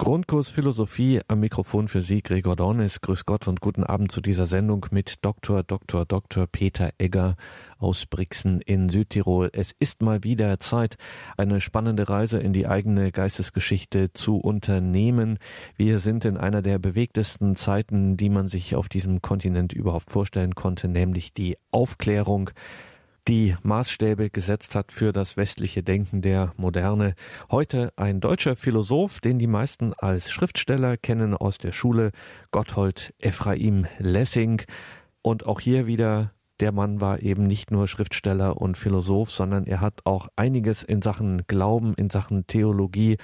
Grundkurs Philosophie am Mikrofon für Sie, Gregor Dornis. Grüß Gott und guten Abend zu dieser Sendung mit Dr. Dr. Dr. Peter Egger aus Brixen in Südtirol. Es ist mal wieder Zeit, eine spannende Reise in die eigene Geistesgeschichte zu unternehmen. Wir sind in einer der bewegtesten Zeiten, die man sich auf diesem Kontinent überhaupt vorstellen konnte, nämlich die Aufklärung die Maßstäbe gesetzt hat für das westliche Denken der Moderne. Heute ein deutscher Philosoph, den die meisten als Schriftsteller kennen aus der Schule, Gotthold Ephraim Lessing. Und auch hier wieder der Mann war eben nicht nur Schriftsteller und Philosoph, sondern er hat auch einiges in Sachen Glauben, in Sachen Theologie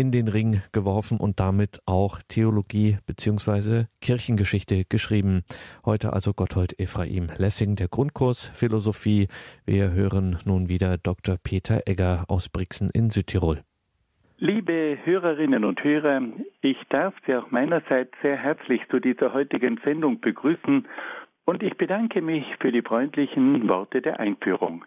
in den Ring geworfen und damit auch Theologie bzw. Kirchengeschichte geschrieben. Heute also Gotthold Ephraim Lessing, der Grundkurs Philosophie. Wir hören nun wieder Dr. Peter Egger aus Brixen in Südtirol. Liebe Hörerinnen und Hörer, ich darf Sie auch meinerseits sehr herzlich zu dieser heutigen Sendung begrüßen und ich bedanke mich für die freundlichen Worte der Einführung.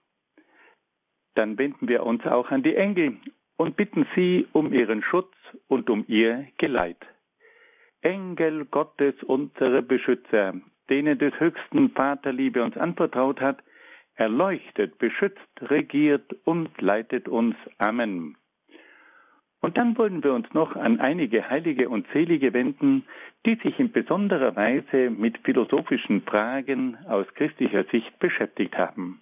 dann wenden wir uns auch an die Engel und bitten sie um ihren Schutz und um ihr Geleit. Engel Gottes, unsere Beschützer, denen des höchsten Vaterliebe uns anvertraut hat, erleuchtet, beschützt, regiert und leitet uns. Amen. Und dann wollen wir uns noch an einige Heilige und Selige wenden, die sich in besonderer Weise mit philosophischen Fragen aus christlicher Sicht beschäftigt haben.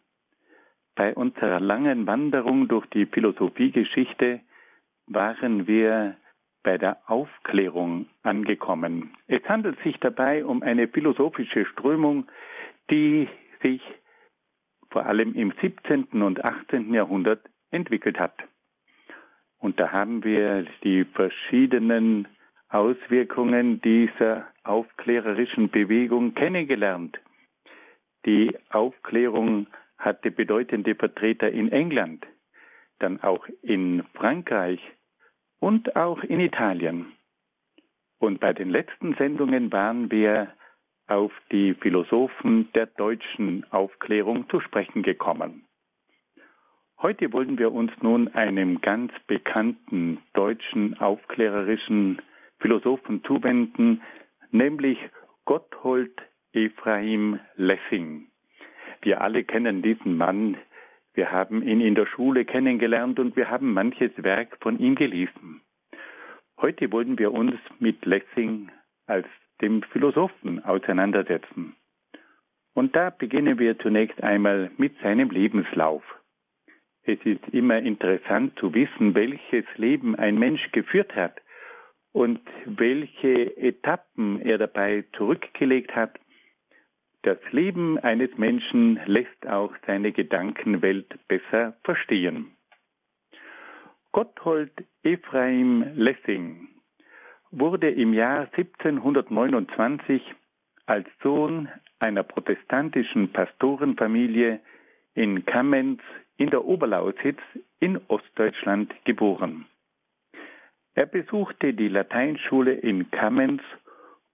bei unserer langen Wanderung durch die Philosophiegeschichte waren wir bei der Aufklärung angekommen. Es handelt sich dabei um eine philosophische Strömung, die sich vor allem im 17. und 18. Jahrhundert entwickelt hat. Und da haben wir die verschiedenen Auswirkungen dieser aufklärerischen Bewegung kennengelernt. Die Aufklärung hatte bedeutende Vertreter in England, dann auch in Frankreich und auch in Italien. Und bei den letzten Sendungen waren wir auf die Philosophen der deutschen Aufklärung zu sprechen gekommen. Heute wollen wir uns nun einem ganz bekannten deutschen aufklärerischen Philosophen zuwenden, nämlich Gotthold Ephraim Lessing. Wir alle kennen diesen Mann. Wir haben ihn in der Schule kennengelernt und wir haben manches Werk von ihm gelesen. Heute wollen wir uns mit Lessing als dem Philosophen auseinandersetzen. Und da beginnen wir zunächst einmal mit seinem Lebenslauf. Es ist immer interessant zu wissen, welches Leben ein Mensch geführt hat und welche Etappen er dabei zurückgelegt hat das Leben eines Menschen lässt auch seine Gedankenwelt besser verstehen. Gotthold Ephraim Lessing wurde im Jahr 1729 als Sohn einer protestantischen Pastorenfamilie in Kamenz in der Oberlausitz in Ostdeutschland geboren. Er besuchte die Lateinschule in Kamenz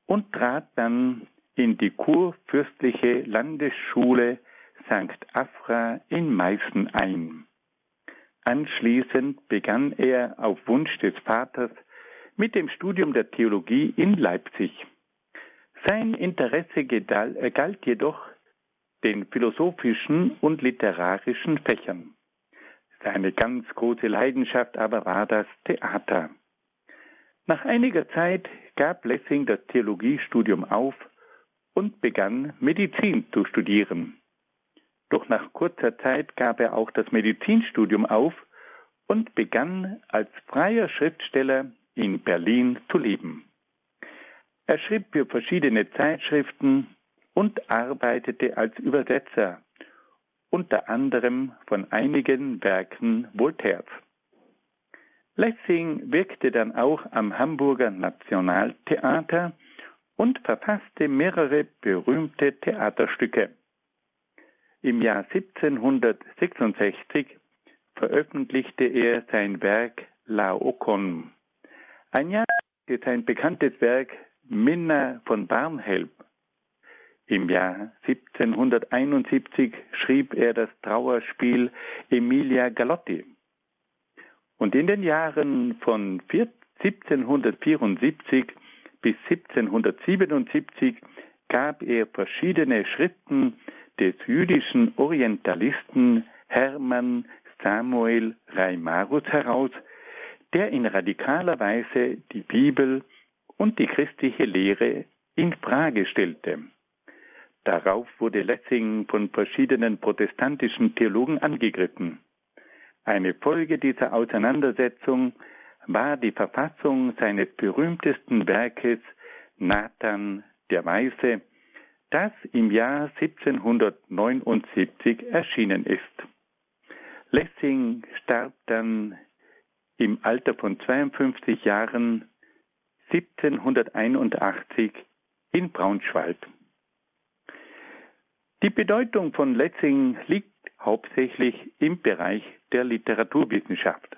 und trat dann in die kurfürstliche Landesschule St. Afra in Meißen ein. Anschließend begann er auf Wunsch des Vaters mit dem Studium der Theologie in Leipzig. Sein Interesse äh, galt jedoch den philosophischen und literarischen Fächern. Seine ganz große Leidenschaft aber war das Theater. Nach einiger Zeit gab Lessing das Theologiestudium auf und begann Medizin zu studieren. Doch nach kurzer Zeit gab er auch das Medizinstudium auf und begann als freier Schriftsteller in Berlin zu leben. Er schrieb für verschiedene Zeitschriften und arbeitete als Übersetzer, unter anderem von einigen Werken Voltaires. Lessing wirkte dann auch am Hamburger Nationaltheater und verfasste mehrere berühmte Theaterstücke. Im Jahr 1766 veröffentlichte er sein Werk Laocoon. Ein Jahr sein bekanntes Werk Minna von Barnhelm. Im Jahr 1771 schrieb er das Trauerspiel Emilia Galotti. Und in den Jahren von 1774 bis 1777 gab er verschiedene Schriften des jüdischen Orientalisten Hermann Samuel Reimarus heraus, der in radikaler Weise die Bibel und die christliche Lehre in Frage stellte. Darauf wurde Lessing von verschiedenen protestantischen Theologen angegriffen. Eine Folge dieser Auseinandersetzung war die Verfassung seines berühmtesten Werkes Nathan der Weise, das im Jahr 1779 erschienen ist. Lessing starb dann im Alter von 52 Jahren 1781 in Braunschweig. Die Bedeutung von Lessing liegt hauptsächlich im Bereich der Literaturwissenschaft.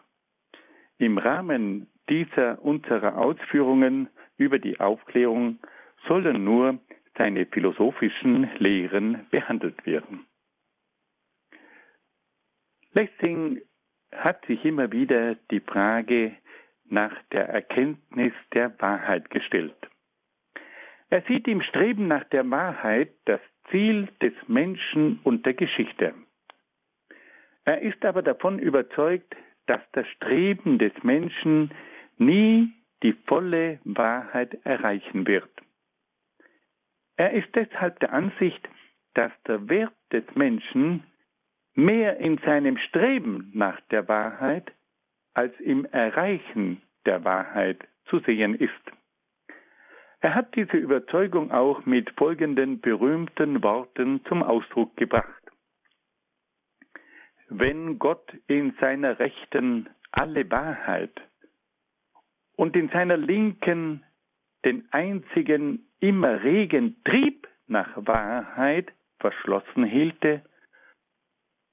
Im Rahmen dieser unserer Ausführungen über die Aufklärung sollen nur seine philosophischen Lehren behandelt werden. Lessing hat sich immer wieder die Frage nach der Erkenntnis der Wahrheit gestellt. Er sieht im Streben nach der Wahrheit das Ziel des Menschen und der Geschichte. Er ist aber davon überzeugt, dass das Streben des Menschen nie die volle Wahrheit erreichen wird. Er ist deshalb der Ansicht, dass der Wert des Menschen mehr in seinem Streben nach der Wahrheit als im Erreichen der Wahrheit zu sehen ist. Er hat diese Überzeugung auch mit folgenden berühmten Worten zum Ausdruck gebracht. Wenn Gott in seiner Rechten alle Wahrheit und in seiner Linken den einzigen immer regen Trieb nach Wahrheit verschlossen hielte,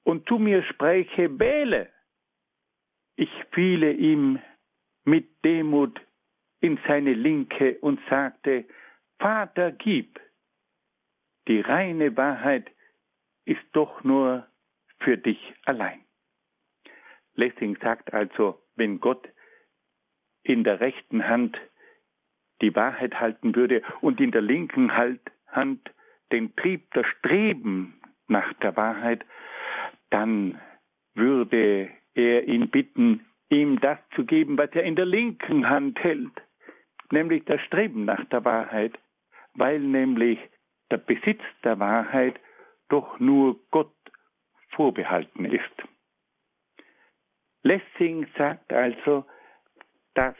und zu mir spräche, wähle. Ich fiele ihm mit Demut in seine Linke und sagte, Vater, gib. Die reine Wahrheit ist doch nur für dich allein. Lessing sagt also, wenn Gott in der rechten Hand die Wahrheit halten würde und in der linken Hand den Trieb, das Streben nach der Wahrheit, dann würde er ihn bitten, ihm das zu geben, was er in der linken Hand hält, nämlich das Streben nach der Wahrheit, weil nämlich der Besitz der Wahrheit doch nur Gott vorbehalten ist. Lessing sagt also, dass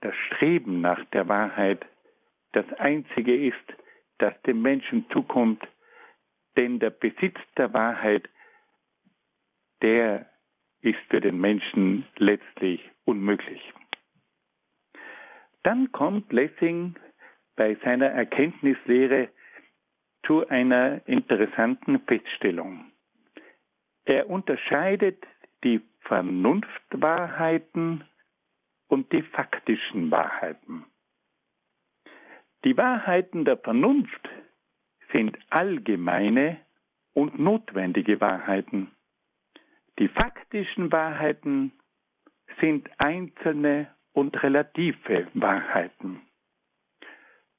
das Streben nach der Wahrheit das Einzige ist, das dem Menschen zukommt, denn der Besitz der Wahrheit der ist für den Menschen letztlich unmöglich. Dann kommt Lessing bei seiner Erkenntnislehre zu einer interessanten Feststellung. Er unterscheidet die Vernunftwahrheiten und die faktischen Wahrheiten. Die Wahrheiten der Vernunft sind allgemeine und notwendige Wahrheiten. Die faktischen Wahrheiten sind einzelne und relative Wahrheiten.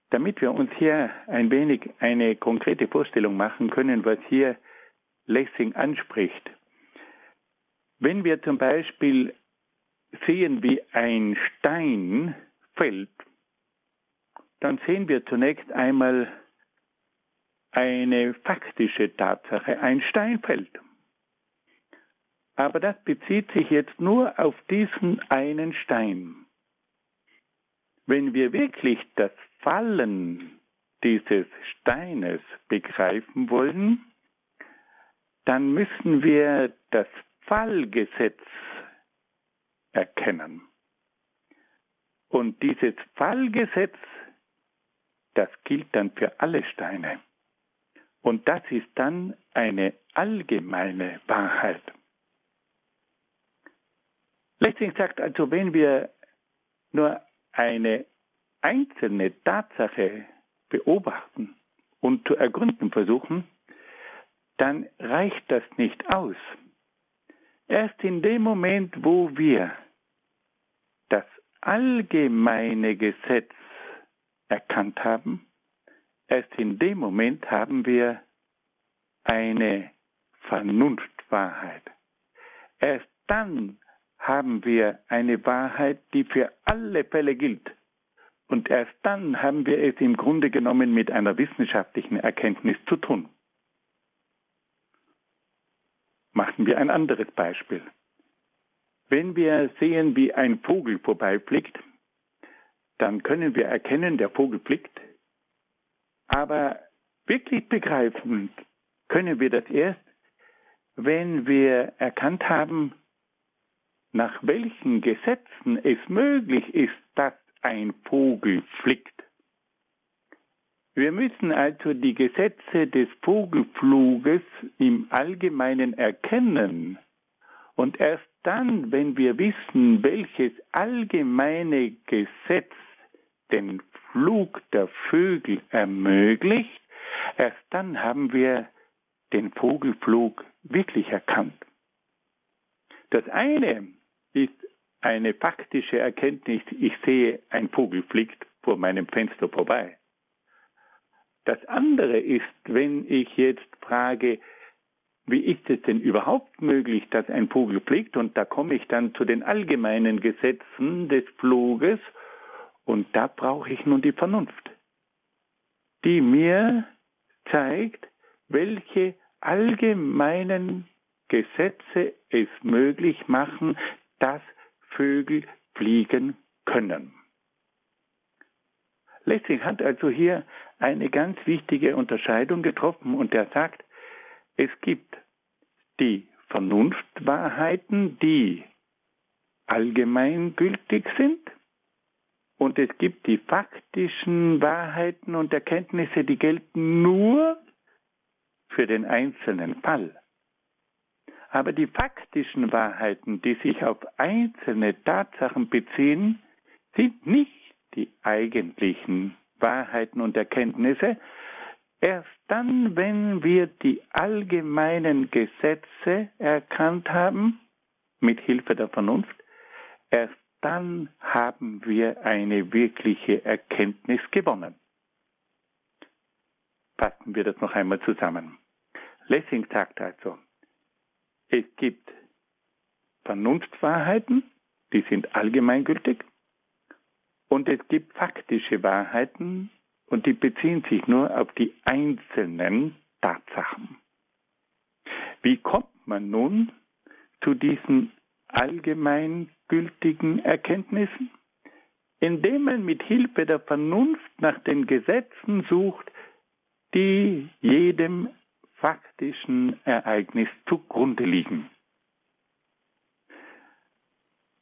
Damit wir uns hier ein wenig eine konkrete Vorstellung machen können, was hier Lessing anspricht. Wenn wir zum Beispiel sehen, wie ein Stein fällt, dann sehen wir zunächst einmal eine faktische Tatsache. Ein Stein fällt. Aber das bezieht sich jetzt nur auf diesen einen Stein. Wenn wir wirklich das Fallen dieses Steines begreifen wollen, dann müssen wir das Fallgesetz erkennen. Und dieses Fallgesetz, das gilt dann für alle Steine. Und das ist dann eine allgemeine Wahrheit. Lessing sagt also, wenn wir nur eine einzelne Tatsache beobachten und zu ergründen versuchen, dann reicht das nicht aus. Erst in dem Moment, wo wir das allgemeine Gesetz erkannt haben, erst in dem Moment haben wir eine Vernunftwahrheit. Erst dann haben wir eine Wahrheit, die für alle Fälle gilt. Und erst dann haben wir es im Grunde genommen mit einer wissenschaftlichen Erkenntnis zu tun. Machen wir ein anderes Beispiel. Wenn wir sehen, wie ein Vogel vorbeifliegt, dann können wir erkennen, der Vogel fliegt. Aber wirklich begreifen können wir das erst, wenn wir erkannt haben, nach welchen Gesetzen es möglich ist, dass ein Vogel fliegt. Wir müssen also die Gesetze des Vogelfluges im Allgemeinen erkennen und erst dann, wenn wir wissen, welches allgemeine Gesetz den Flug der Vögel ermöglicht, erst dann haben wir den Vogelflug wirklich erkannt. Das eine ist eine faktische Erkenntnis, ich sehe, ein Vogel fliegt vor meinem Fenster vorbei. Das andere ist, wenn ich jetzt frage, wie ist es denn überhaupt möglich, dass ein Vogel fliegt? Und da komme ich dann zu den allgemeinen Gesetzen des Fluges und da brauche ich nun die Vernunft, die mir zeigt, welche allgemeinen Gesetze es möglich machen, dass Vögel fliegen können. Lessing hat also hier eine ganz wichtige Unterscheidung getroffen und er sagt, es gibt die Vernunftwahrheiten, die allgemeingültig sind und es gibt die faktischen Wahrheiten und Erkenntnisse, die gelten nur für den einzelnen Fall. Aber die faktischen Wahrheiten, die sich auf einzelne Tatsachen beziehen, sind nicht die eigentlichen Wahrheiten und Erkenntnisse, erst dann, wenn wir die allgemeinen Gesetze erkannt haben, mit Hilfe der Vernunft, erst dann haben wir eine wirkliche Erkenntnis gewonnen. Fassen wir das noch einmal zusammen. Lessing sagt also, es gibt Vernunftwahrheiten, die sind allgemeingültig, und es gibt faktische Wahrheiten und die beziehen sich nur auf die einzelnen Tatsachen. Wie kommt man nun zu diesen allgemeingültigen Erkenntnissen? Indem man mit Hilfe der Vernunft nach den Gesetzen sucht, die jedem faktischen Ereignis zugrunde liegen.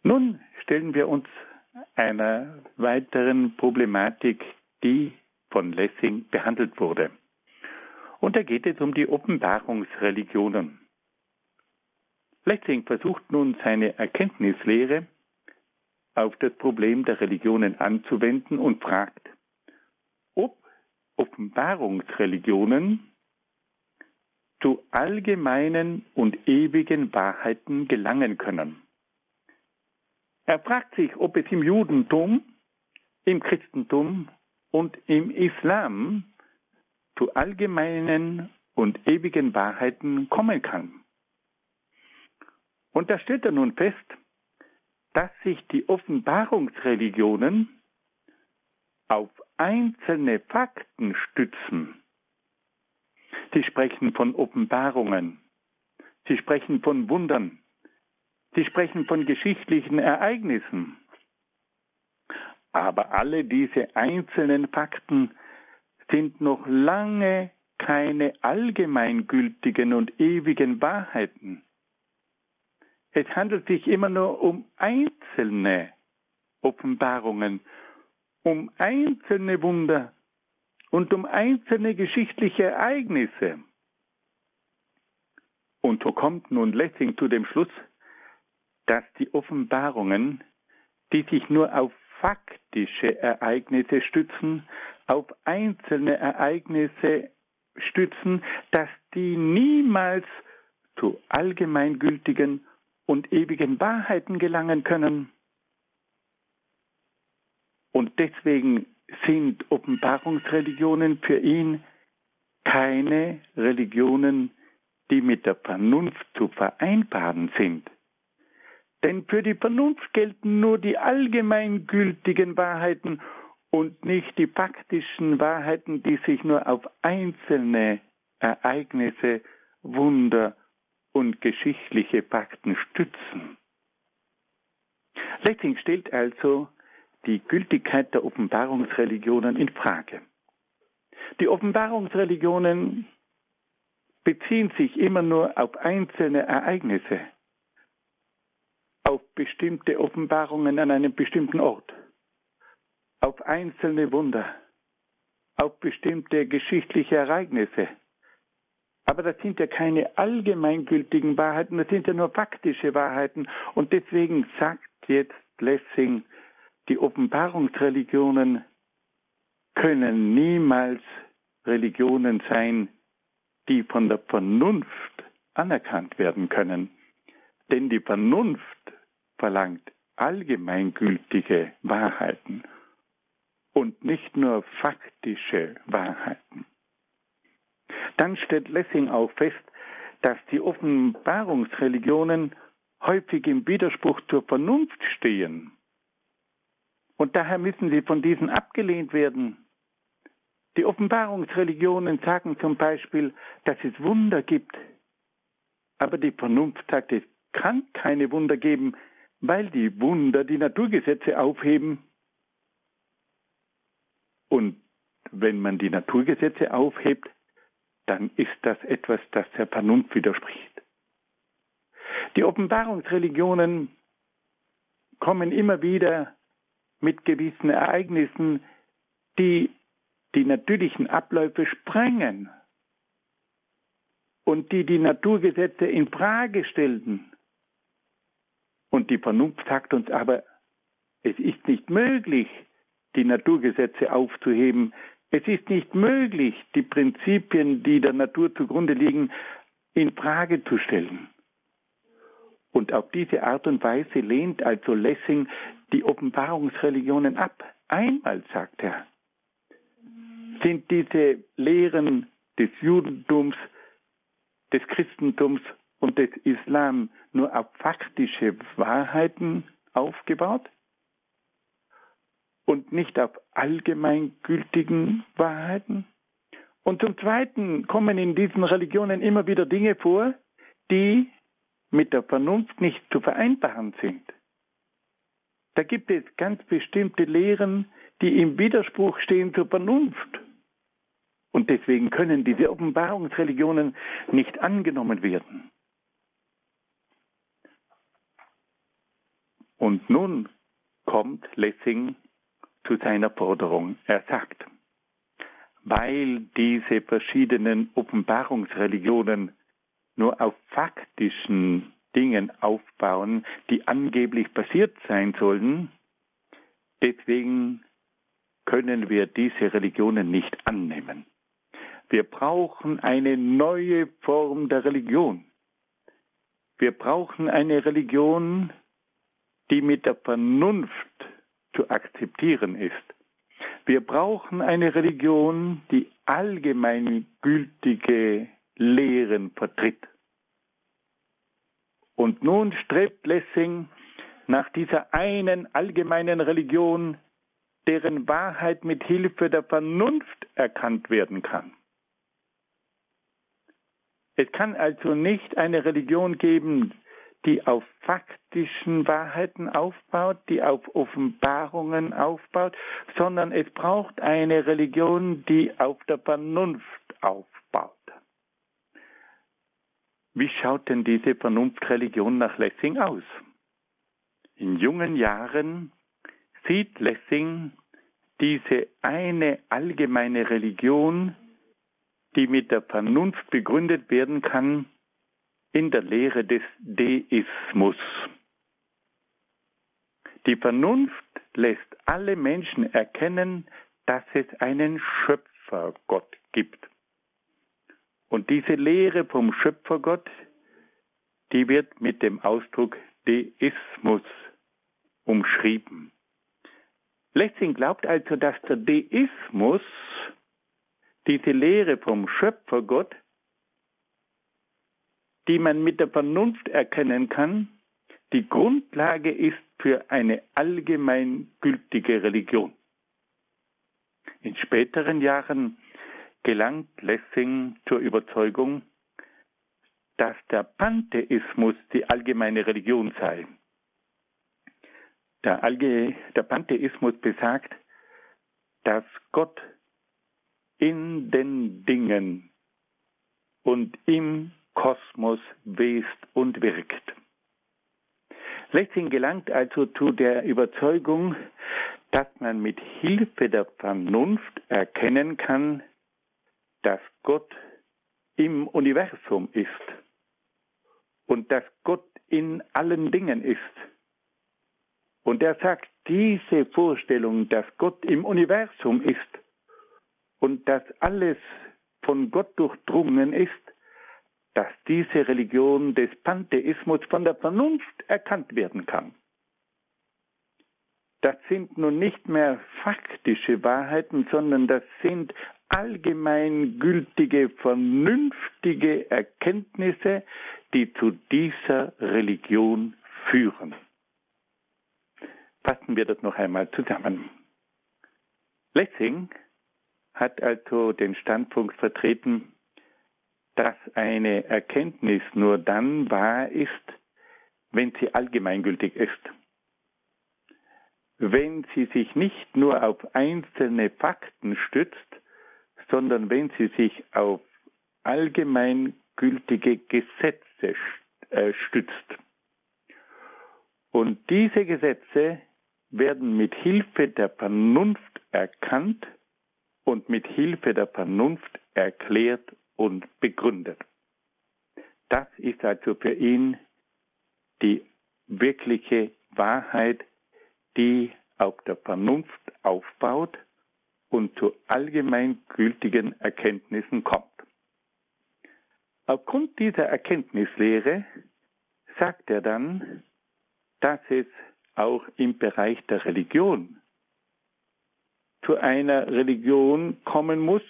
Nun stellen wir uns einer weiteren Problematik, die von Lessing behandelt wurde. Und da geht es um die Offenbarungsreligionen. Lessing versucht nun seine Offenbarungsreligionen zu allgemeinen und ewigen Wahrheiten gelangen können. Er fragt sich, ob es im Judentum, im Christentum und im Islam zu allgemeinen und ewigen Wahrheiten kommen kann. Und da stellt er nun fest, dass sich die Offenbarungsreligionen auf einzelne Fakten stützen. Sie sprechen von Offenbarungen, sie sprechen von Wundern, sie sprechen von geschichtlichen Ereignissen. Aber alle diese einzelnen Fakten sind noch lange keine allgemeingültigen und ewigen Wahrheiten. Es handelt sich immer nur um einzelne Offenbarungen, um einzelne Wunder und um einzelne geschichtliche Ereignisse. Und so kommt nun Lessing zu dem Schluss, dass die Offenbarungen, die sich nur auf faktische Ereignisse stützen, auf einzelne Ereignisse stützen, dass die niemals zu allgemeingültigen und ewigen Wahrheiten gelangen können. Und deswegen sind Offenbarungsreligionen für ihn keine Religionen, die mit der Vernunft zu vereinbaren sind. Denn für die Vernunft gelten nur die allgemeingültigen Wahrheiten und nicht die faktischen Wahrheiten, die sich nur auf einzelne Ereignisse, Wunder und geschichtliche Fakten stützen. Lessing stellt also die Gültigkeit der Offenbarungsreligionen in Frage. Die Offenbarungsreligionen beziehen sich immer nur auf einzelne Ereignisse, auf bestimmte Offenbarungen an einem bestimmten Ort, auf einzelne Wunder, auf bestimmte geschichtliche Ereignisse. Aber das sind ja keine allgemeingültigen Wahrheiten, das sind ja nur faktische Wahrheiten. Und deswegen sagt jetzt Lessing, die Offenbarungsreligionen können niemals Religionen sein, die von der Vernunft anerkannt werden können. Denn die Vernunft verlangt allgemeingültige Wahrheiten und nicht nur faktische Wahrheiten. Dann stellt Lessing auch fest, dass die Offenbarungsreligionen häufig im Widerspruch zur Vernunft stehen. Und daher müssen sie von diesen abgelehnt werden. Die Offenbarungsreligionen sagen zum Beispiel, dass es Wunder gibt. Aber die Vernunft sagt, es kann keine Wunder geben, weil die Wunder die Naturgesetze aufheben. Und wenn man die Naturgesetze aufhebt, dann ist das etwas, das der Vernunft widerspricht. Die Offenbarungsreligionen kommen immer wieder mit gewissen Ereignissen, die die natürlichen Abläufe sprengen und die die Naturgesetze in Frage stellen. Und die Vernunft sagt uns aber, es ist nicht möglich, die Naturgesetze aufzuheben. Es ist nicht möglich, die Prinzipien, die der Natur zugrunde liegen, in Frage zu stellen. Und auf diese Art und Weise lehnt also Lessing die Offenbarungsreligionen ab. Einmal, sagt er, sind diese Lehren des Judentums, des Christentums und des Islam nur auf faktische Wahrheiten aufgebaut und nicht auf allgemeingültigen Wahrheiten. Und zum Zweiten kommen in diesen Religionen immer wieder Dinge vor, die mit der Vernunft nicht zu vereinbaren sind. Da gibt es ganz bestimmte Lehren, die im Widerspruch stehen zur Vernunft. Und deswegen können diese Offenbarungsreligionen nicht angenommen werden. Und nun kommt Lessing zu seiner Forderung. Er sagt, weil diese verschiedenen Offenbarungsreligionen nur auf faktischen Dingen aufbauen, die angeblich passiert sein sollen. Deswegen können wir diese Religionen nicht annehmen. Wir brauchen eine neue Form der Religion. Wir brauchen eine Religion, die mit der Vernunft zu akzeptieren ist. Wir brauchen eine Religion, die allgemeingültige Lehren vertritt. Und nun strebt Lessing nach dieser einen allgemeinen Religion, deren Wahrheit mit Hilfe der Vernunft erkannt werden kann. Es kann also nicht eine Religion geben, die auf faktischen Wahrheiten aufbaut, die auf Offenbarungen aufbaut, sondern es braucht eine Religion, die auf der Vernunft aufbaut. Wie schaut denn diese Vernunftreligion nach Lessing aus? In jungen Jahren sieht Lessing diese eine allgemeine Religion, die mit der Vernunft begründet werden kann, in der Lehre des Deismus. Die Vernunft lässt alle Menschen erkennen, dass es einen Schöpfergott gibt. Und diese Lehre vom Schöpfergott, die wird mit dem Ausdruck Deismus umschrieben. Lessing glaubt also, dass der Deismus, diese Lehre vom Schöpfergott, die man mit der Vernunft erkennen kann, die Grundlage ist für eine allgemeingültige Religion. In späteren Jahren gelangt Lessing zur Überzeugung, dass der Pantheismus die allgemeine Religion sei. Der, Alge, der Pantheismus besagt, dass Gott in den Dingen und im Kosmos west und wirkt. Lessing gelangt also zu der Überzeugung, dass man mit Hilfe der Vernunft erkennen kann, dass Gott im Universum ist und dass Gott in allen Dingen ist. Und er sagt, diese Vorstellung, dass Gott im Universum ist und dass alles von Gott durchdrungen ist, dass diese Religion des Pantheismus von der Vernunft erkannt werden kann. Das sind nun nicht mehr faktische Wahrheiten, sondern das sind allgemeingültige, vernünftige Erkenntnisse, die zu dieser Religion führen. Fassen wir das noch einmal zusammen. Lessing hat also den Standpunkt vertreten, dass eine Erkenntnis nur dann wahr ist, wenn sie allgemeingültig ist. Wenn sie sich nicht nur auf einzelne Fakten stützt, sondern wenn sie sich auf allgemeingültige Gesetze äh, stützt. Und diese Gesetze werden mit Hilfe der Vernunft erkannt und mit Hilfe der Vernunft erklärt und begründet. Das ist also für ihn die wirkliche Wahrheit, die auf der Vernunft aufbaut und zu allgemeingültigen Erkenntnissen kommt. Aufgrund dieser Erkenntnislehre sagt er dann, dass es auch im Bereich der Religion zu einer Religion kommen muss,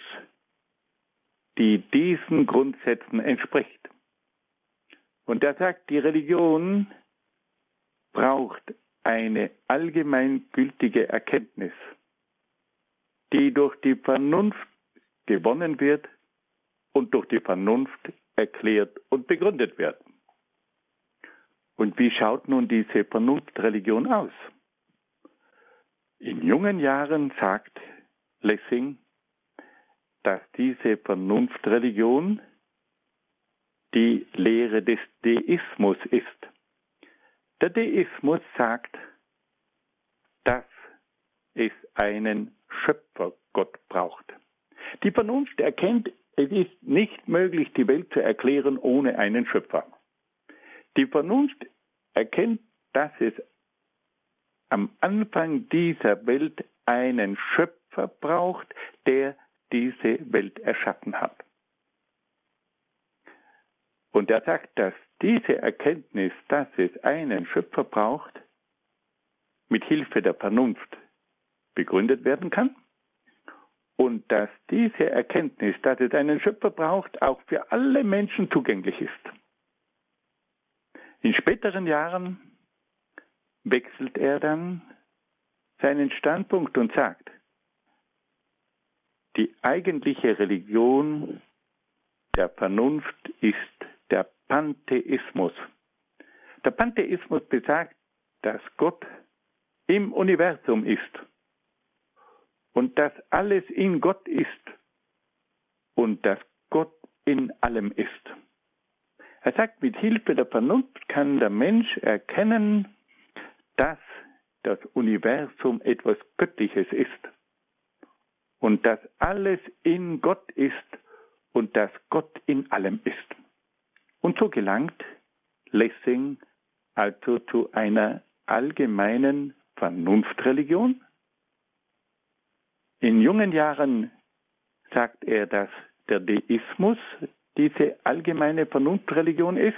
die diesen Grundsätzen entspricht. Und er sagt, die Religion braucht eine allgemeingültige Erkenntnis die durch die Vernunft gewonnen wird und durch die Vernunft erklärt und begründet wird. Und wie schaut nun diese Vernunftreligion aus? In jungen Jahren sagt Lessing, dass diese Vernunftreligion die Lehre des Deismus ist. Der Deismus sagt, dass es einen Schöpfergott braucht. Die Vernunft erkennt, es ist nicht möglich, die Welt zu erklären ohne einen Schöpfer. Die Vernunft erkennt, dass es am Anfang dieser Welt einen Schöpfer braucht, der diese Welt erschaffen hat. Und er sagt, dass diese Erkenntnis, dass es einen Schöpfer braucht, mit Hilfe der Vernunft begründet werden kann und dass diese Erkenntnis, dass es einen Schöpfer braucht, auch für alle Menschen zugänglich ist. In späteren Jahren wechselt er dann seinen Standpunkt und sagt, die eigentliche Religion der Vernunft ist der Pantheismus. Der Pantheismus besagt, dass Gott im Universum ist und dass alles in Gott ist und dass Gott in allem ist. Er sagt, mit Hilfe der Vernunft kann der Mensch erkennen, dass das Universum etwas Göttliches ist und dass alles in Gott ist und dass Gott in allem ist. Und so gelangt Lessing also zu einer allgemeinen Vernunftreligion. In jungen Jahren sagt er, dass der Deismus diese allgemeine Vernunftreligion ist.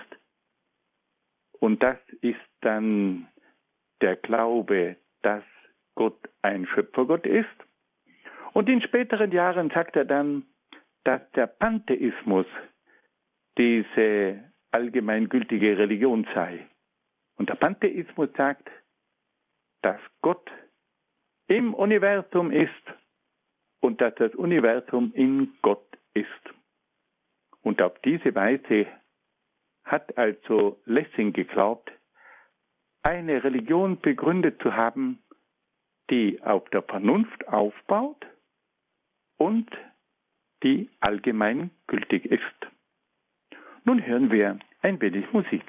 Und das ist dann der Glaube, dass Gott ein Schöpfergott ist. Und in späteren Jahren sagt er dann, dass der Pantheismus diese allgemeingültige Religion sei. Und der Pantheismus sagt, dass Gott im Universum ist und dass das Universum in Gott ist. Und auf diese Weise hat also Lessing geglaubt, eine Religion begründet zu haben, die auf der Vernunft aufbaut und die allgemein gültig ist. Nun hören wir ein wenig Musik.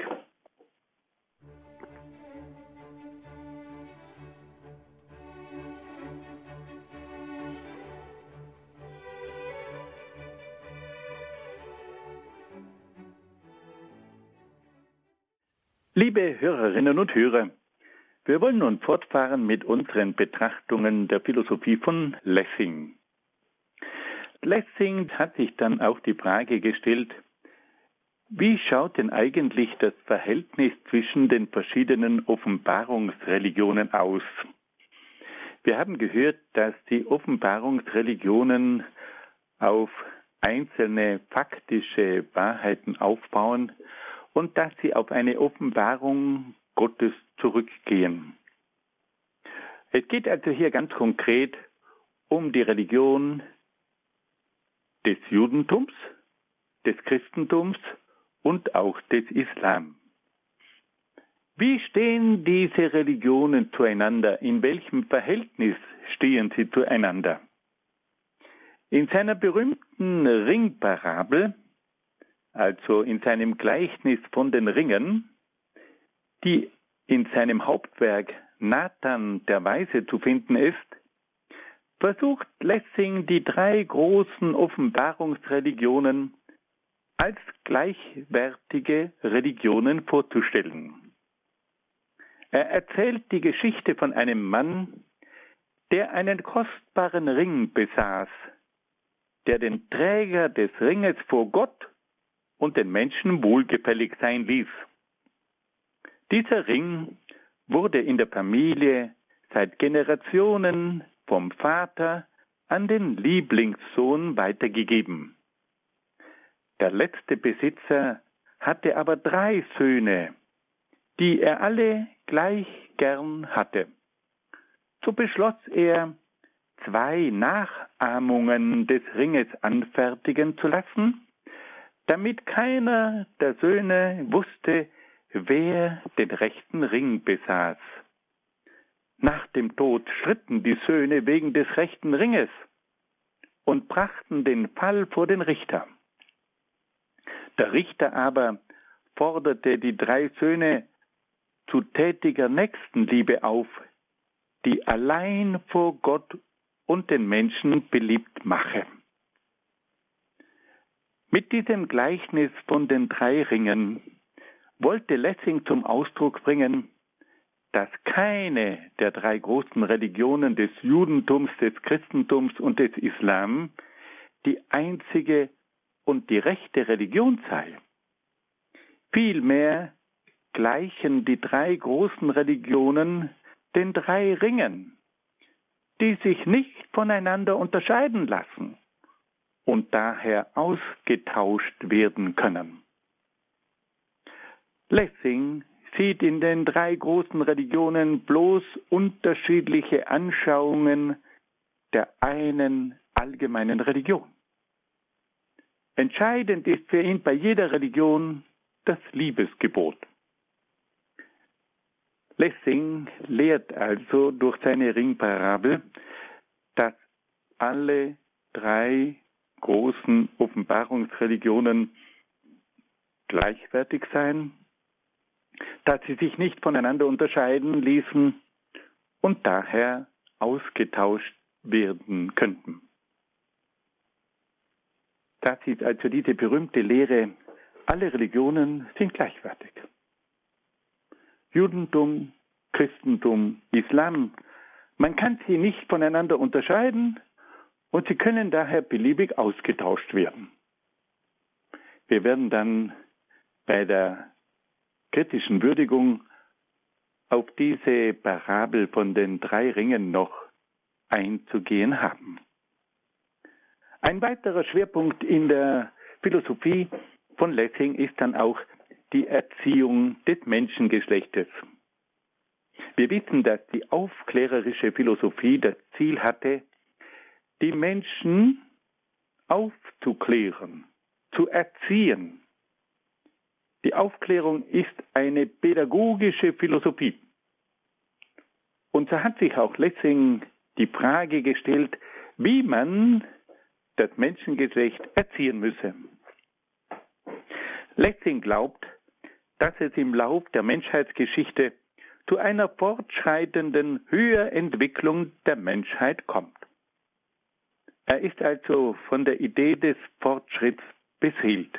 Liebe Hörerinnen und Hörer, wir wollen nun fortfahren mit unseren Betrachtungen der Philosophie von Lessing. Lessing hat sich dann auch die Frage gestellt, wie schaut denn eigentlich das Verhältnis zwischen den verschiedenen Offenbarungsreligionen aus? Wir haben gehört, dass die Offenbarungsreligionen auf einzelne faktische Wahrheiten aufbauen und dass sie auf eine Offenbarung Gottes zurückgehen. Es geht also hier ganz konkret um die Religion des Judentums, des Christentums und auch des Islam. Wie stehen diese Religionen zueinander? In welchem Verhältnis stehen sie zueinander? In seiner berühmten Ringparabel, also in seinem Gleichnis von den Ringen, die in seinem Hauptwerk Nathan der Weise zu finden ist, versucht Lessing die drei großen Offenbarungsreligionen als gleichwertige Religionen vorzustellen. Er erzählt die Geschichte von einem Mann, der einen kostbaren Ring besaß, der den Träger des Ringes vor Gott und den Menschen wohlgefällig sein ließ. Dieser Ring wurde in der Familie seit Generationen vom Vater an den Lieblingssohn weitergegeben. Der letzte Besitzer hatte aber drei Söhne, die er alle gleich gern hatte. So beschloss er, zwei Nachahmungen des Ringes anfertigen zu lassen, damit keiner der Söhne wusste, wer den rechten Ring besaß. Nach dem Tod schritten die Söhne wegen des rechten Ringes und brachten den Fall vor den Richter. Der Richter aber forderte die drei Söhne zu tätiger Nächstenliebe auf, die allein vor Gott und den Menschen beliebt mache. Mit diesem Gleichnis von den drei Ringen wollte Lessing zum Ausdruck bringen, dass keine der drei großen Religionen des Judentums, des Christentums und des Islam die einzige und die rechte Religion sei. Vielmehr gleichen die drei großen Religionen den drei Ringen, die sich nicht voneinander unterscheiden lassen und daher ausgetauscht werden können. Lessing sieht in den drei großen Religionen bloß unterschiedliche Anschauungen der einen allgemeinen Religion. Entscheidend ist für ihn bei jeder Religion das Liebesgebot. Lessing lehrt also durch seine Ringparabel, dass alle drei großen Offenbarungsreligionen gleichwertig seien, dass sie sich nicht voneinander unterscheiden ließen und daher ausgetauscht werden könnten. Das ist also diese berühmte Lehre, alle Religionen sind gleichwertig. Judentum, Christentum, Islam, man kann sie nicht voneinander unterscheiden und sie können daher beliebig ausgetauscht werden. Wir werden dann bei der kritischen Würdigung auf diese Parabel von den drei Ringen noch einzugehen haben. Ein weiterer Schwerpunkt in der Philosophie von Lessing ist dann auch die Erziehung des Menschengeschlechtes. Wir wissen, dass die aufklärerische Philosophie das Ziel hatte, die Menschen aufzuklären, zu erziehen. Die Aufklärung ist eine pädagogische Philosophie. Und so hat sich auch Lessing die Frage gestellt, wie man das Menschengeschlecht erziehen müsse. Lessing glaubt, dass es im Lauf der Menschheitsgeschichte zu einer fortschreitenden Höherentwicklung der Menschheit kommt. Er ist also von der Idee des Fortschritts beseelt.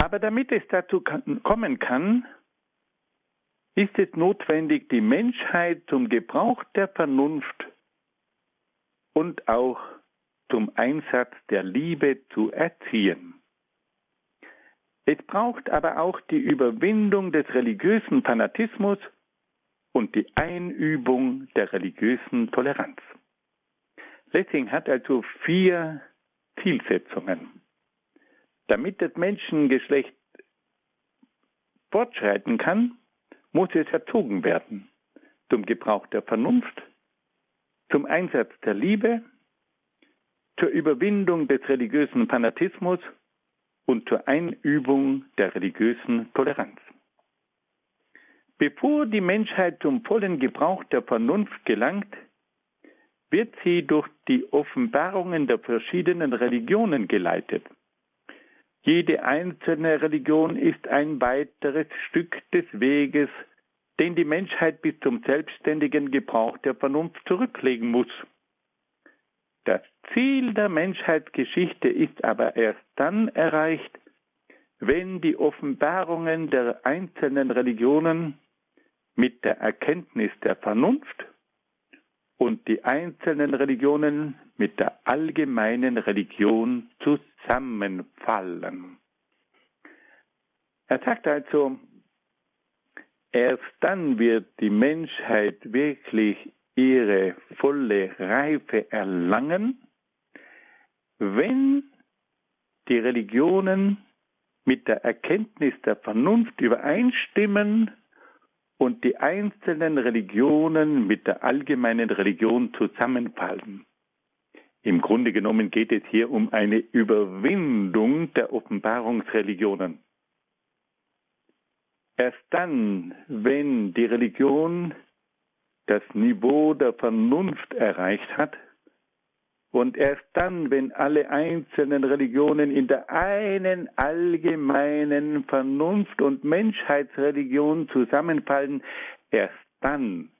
Aber damit es dazu kommen kann, ist es notwendig, die Menschheit zum Gebrauch der Vernunft und auch zum Einsatz der Liebe zu erziehen. Es braucht aber auch die Überwindung des religiösen Fanatismus und die Einübung der religiösen Toleranz. Lessing hat also vier Zielsetzungen. Damit das Menschengeschlecht fortschreiten kann, muss es erzogen werden. Zum Gebrauch der Vernunft, zum Einsatz der Liebe, zur Überwindung des religiösen Fanatismus und zur Einübung der religiösen Toleranz. Bevor die Menschheit zum vollen Gebrauch der Vernunft gelangt, wird sie durch die Offenbarungen der verschiedenen Religionen geleitet. Jede einzelne Religion ist ein weiteres Stück des Weges, den die Menschheit bis zum selbstständigen Gebrauch der Vernunft zurücklegen muss. Das Ziel der Menschheitsgeschichte ist aber erst dann erreicht, wenn die Offenbarungen der einzelnen Religionen mit der Erkenntnis der Vernunft und die einzelnen Religionen mit der allgemeinen Religion zusammenfallen. Er sagt also, erst dann wird die Menschheit wirklich ihre volle Reife erlangen, wenn die Religionen mit der Erkenntnis der Vernunft übereinstimmen und die einzelnen Religionen mit der allgemeinen Religion zusammenfallen. Im Grunde genommen geht es hier um eine Überwindung der Offenbarungsreligionen. Erst dann, wenn die Religion das Niveau der Vernunft erreicht hat, und erst dann, wenn alle einzelnen Religionen in der einen allgemeinen Vernunft und Menschheitsreligion zusammenfallen, erst dann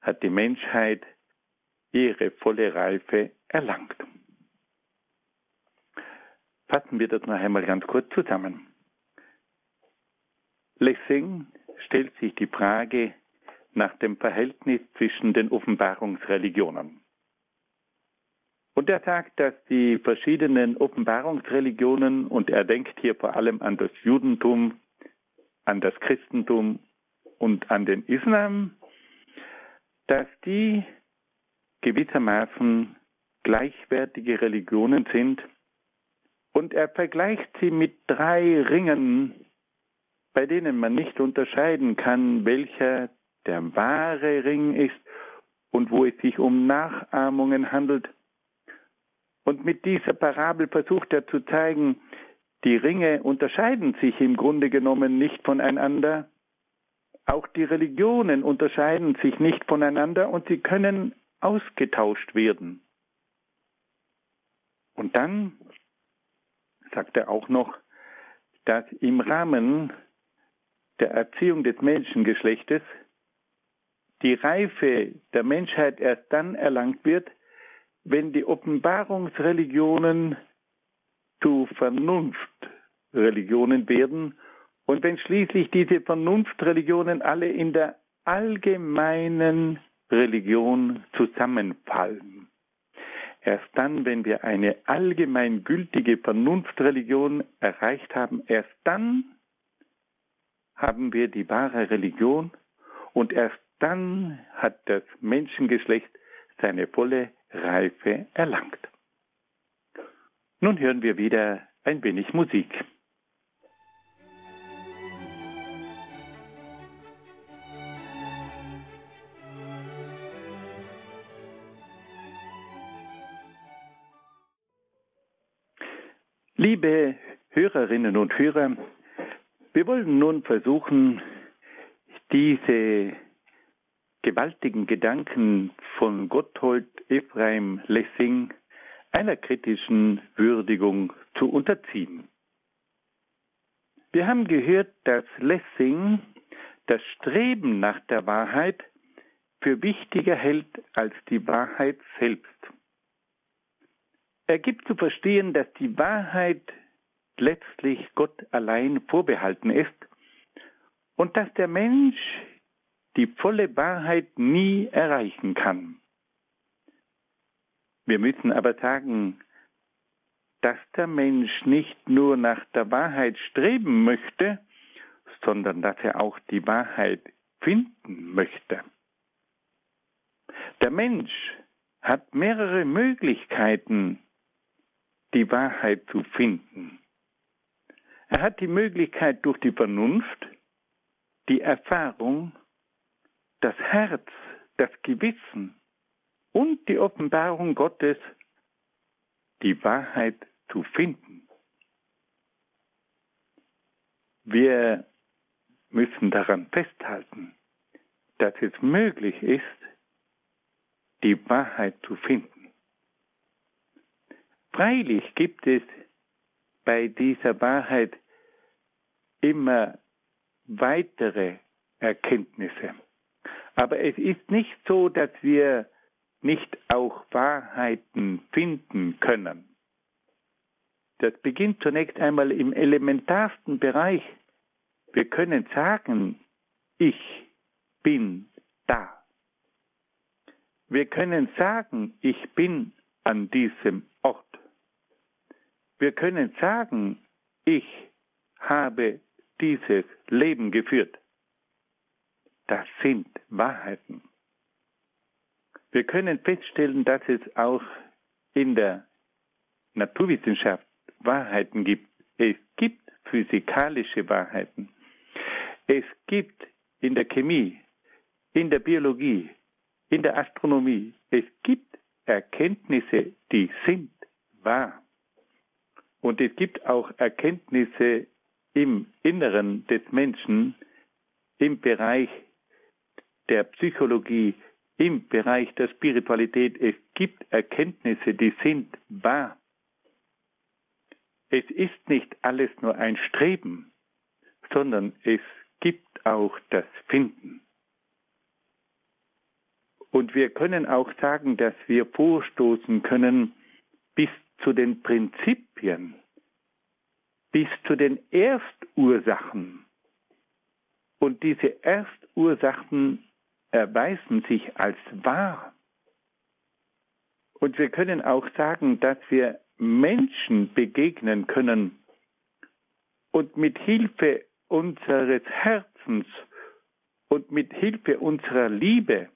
hat die Menschheit ihre volle Reife erlangt. Fassen wir das noch einmal ganz kurz zusammen. Lessing stellt sich die Frage nach dem Verhältnis zwischen den Offenbarungsreligionen. Und er sagt, dass die verschiedenen Offenbarungsreligionen, und er denkt hier vor allem an das Judentum, an das Christentum und an den Islam, dass die gewissermaßen gleichwertige Religionen sind. Und er vergleicht sie mit drei Ringen, bei denen man nicht unterscheiden kann, welcher der wahre Ring ist und wo es sich um Nachahmungen handelt. Und mit dieser Parabel versucht er zu zeigen, die Ringe unterscheiden sich im Grunde genommen nicht voneinander. Auch die Religionen unterscheiden sich nicht voneinander und sie können ausgetauscht werden. Und dann sagt er auch noch, dass im Rahmen der Erziehung des Menschengeschlechtes die Reife der Menschheit erst dann erlangt wird, wenn die Offenbarungsreligionen zu Vernunftreligionen werden und wenn schließlich diese Vernunftreligionen alle in der allgemeinen Religion zusammenfallen. Erst dann, wenn wir eine allgemeingültige Vernunftreligion erreicht haben, erst dann haben wir die wahre Religion und erst dann hat das Menschengeschlecht seine volle Reife erlangt. Nun hören wir wieder ein wenig Musik. Liebe Hörerinnen und Hörer, wir wollen nun versuchen, diese gewaltigen Gedanken von Gotthold Ephraim Lessing einer kritischen Würdigung zu unterziehen. Wir haben gehört, dass Lessing das Streben nach der Wahrheit für wichtiger hält als die Wahrheit selbst. Er gibt zu verstehen, dass die Wahrheit letztlich Gott allein vorbehalten ist und dass der Mensch die volle Wahrheit nie erreichen kann. Wir müssen aber sagen, dass der Mensch nicht nur nach der Wahrheit streben möchte, sondern dass er auch die Wahrheit finden möchte. Der Mensch hat mehrere Möglichkeiten, die Wahrheit zu finden. Er hat die Möglichkeit durch die Vernunft, die Erfahrung, das Herz, das Gewissen und die Offenbarung Gottes, die Wahrheit zu finden. Wir müssen daran festhalten, dass es möglich ist, die Wahrheit zu finden. Freilich gibt es bei dieser Wahrheit immer weitere Erkenntnisse. Aber es ist nicht so, dass wir nicht auch Wahrheiten finden können. Das beginnt zunächst einmal im elementarsten Bereich. Wir können sagen, ich bin da. Wir können sagen, ich bin an diesem. Wir können sagen, ich habe dieses Leben geführt. Das sind Wahrheiten. Wir können feststellen, dass es auch in der Naturwissenschaft Wahrheiten gibt. Es gibt physikalische Wahrheiten. Es gibt in der Chemie, in der Biologie, in der Astronomie, es gibt Erkenntnisse, die sind wahr. Und es gibt auch Erkenntnisse im Inneren des Menschen, im Bereich der Psychologie, im Bereich der Spiritualität. Es gibt Erkenntnisse, die sind wahr. Es ist nicht alles nur ein Streben, sondern es gibt auch das Finden. Und wir können auch sagen, dass wir vorstoßen können zu den Prinzipien, bis zu den Erstursachen, Und diese Erstursachen erweisen sich als wahr. Und wir können auch sagen, dass wir Menschen begegnen können und mit Hilfe unseres Herzens und mit Hilfe unserer Liebe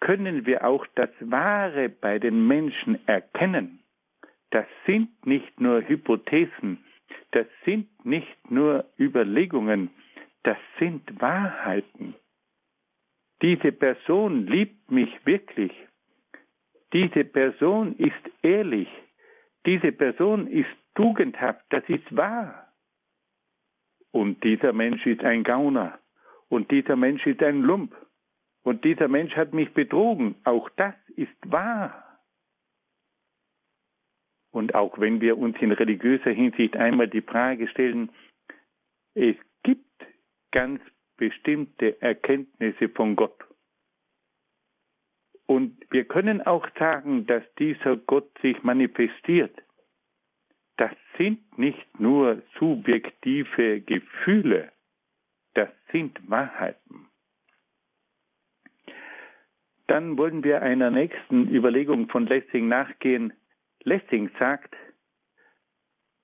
können wir auch das Wahre bei den Menschen erkennen. Das sind nicht nur Hypothesen, das sind nicht nur Überlegungen, das sind Wahrheiten. Diese Person liebt mich wirklich. Diese Person ist ehrlich. Diese Person ist tugendhaft. Das ist wahr. Und dieser Mensch ist ein Gauner. Und dieser Mensch ist ein Lump. Und dieser Mensch hat mich betrogen. Auch das ist wahr. Und auch wenn wir uns in religiöser Hinsicht einmal die Frage stellen, es gibt ganz bestimmte Erkenntnisse von Gott. Und wir können auch sagen, dass dieser Gott sich manifestiert. Das sind nicht nur subjektive Gefühle, das sind Wahrheiten. Dann wollen wir einer nächsten Überlegung von Lessing nachgehen. Lessing sagt,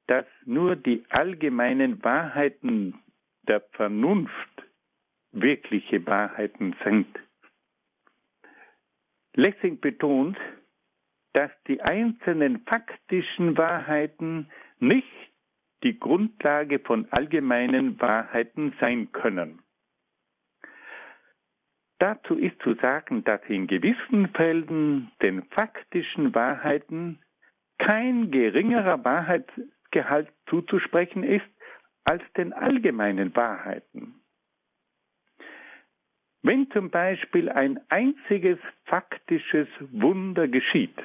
dass nur die allgemeinen Wahrheiten der Vernunft wirkliche Wahrheiten sind. Lessing betont, dass die einzelnen faktischen Wahrheiten nicht die Grundlage von allgemeinen Wahrheiten sein können. Dazu ist zu sagen, dass in gewissen Fällen den faktischen Wahrheiten kein geringerer Wahrheitsgehalt zuzusprechen ist als den allgemeinen Wahrheiten. Wenn zum Beispiel ein einziges faktisches Wunder geschieht,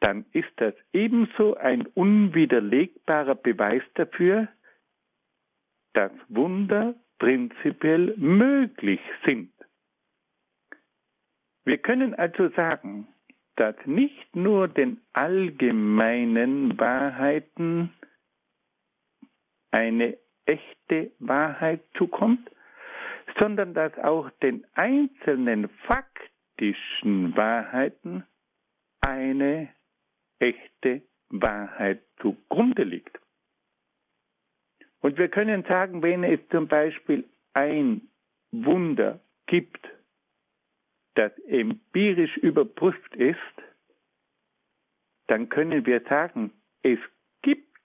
dann ist das ebenso ein unwiderlegbarer Beweis dafür, dass Wunder prinzipiell möglich sind. Wir können also sagen, dass nicht nur den allgemeinen Wahrheiten eine echte Wahrheit zukommt, sondern dass auch den einzelnen faktischen Wahrheiten eine echte Wahrheit zugrunde liegt. Und wir können sagen, wenn es zum Beispiel ein Wunder gibt, das empirisch überprüft ist, dann können wir sagen, es gibt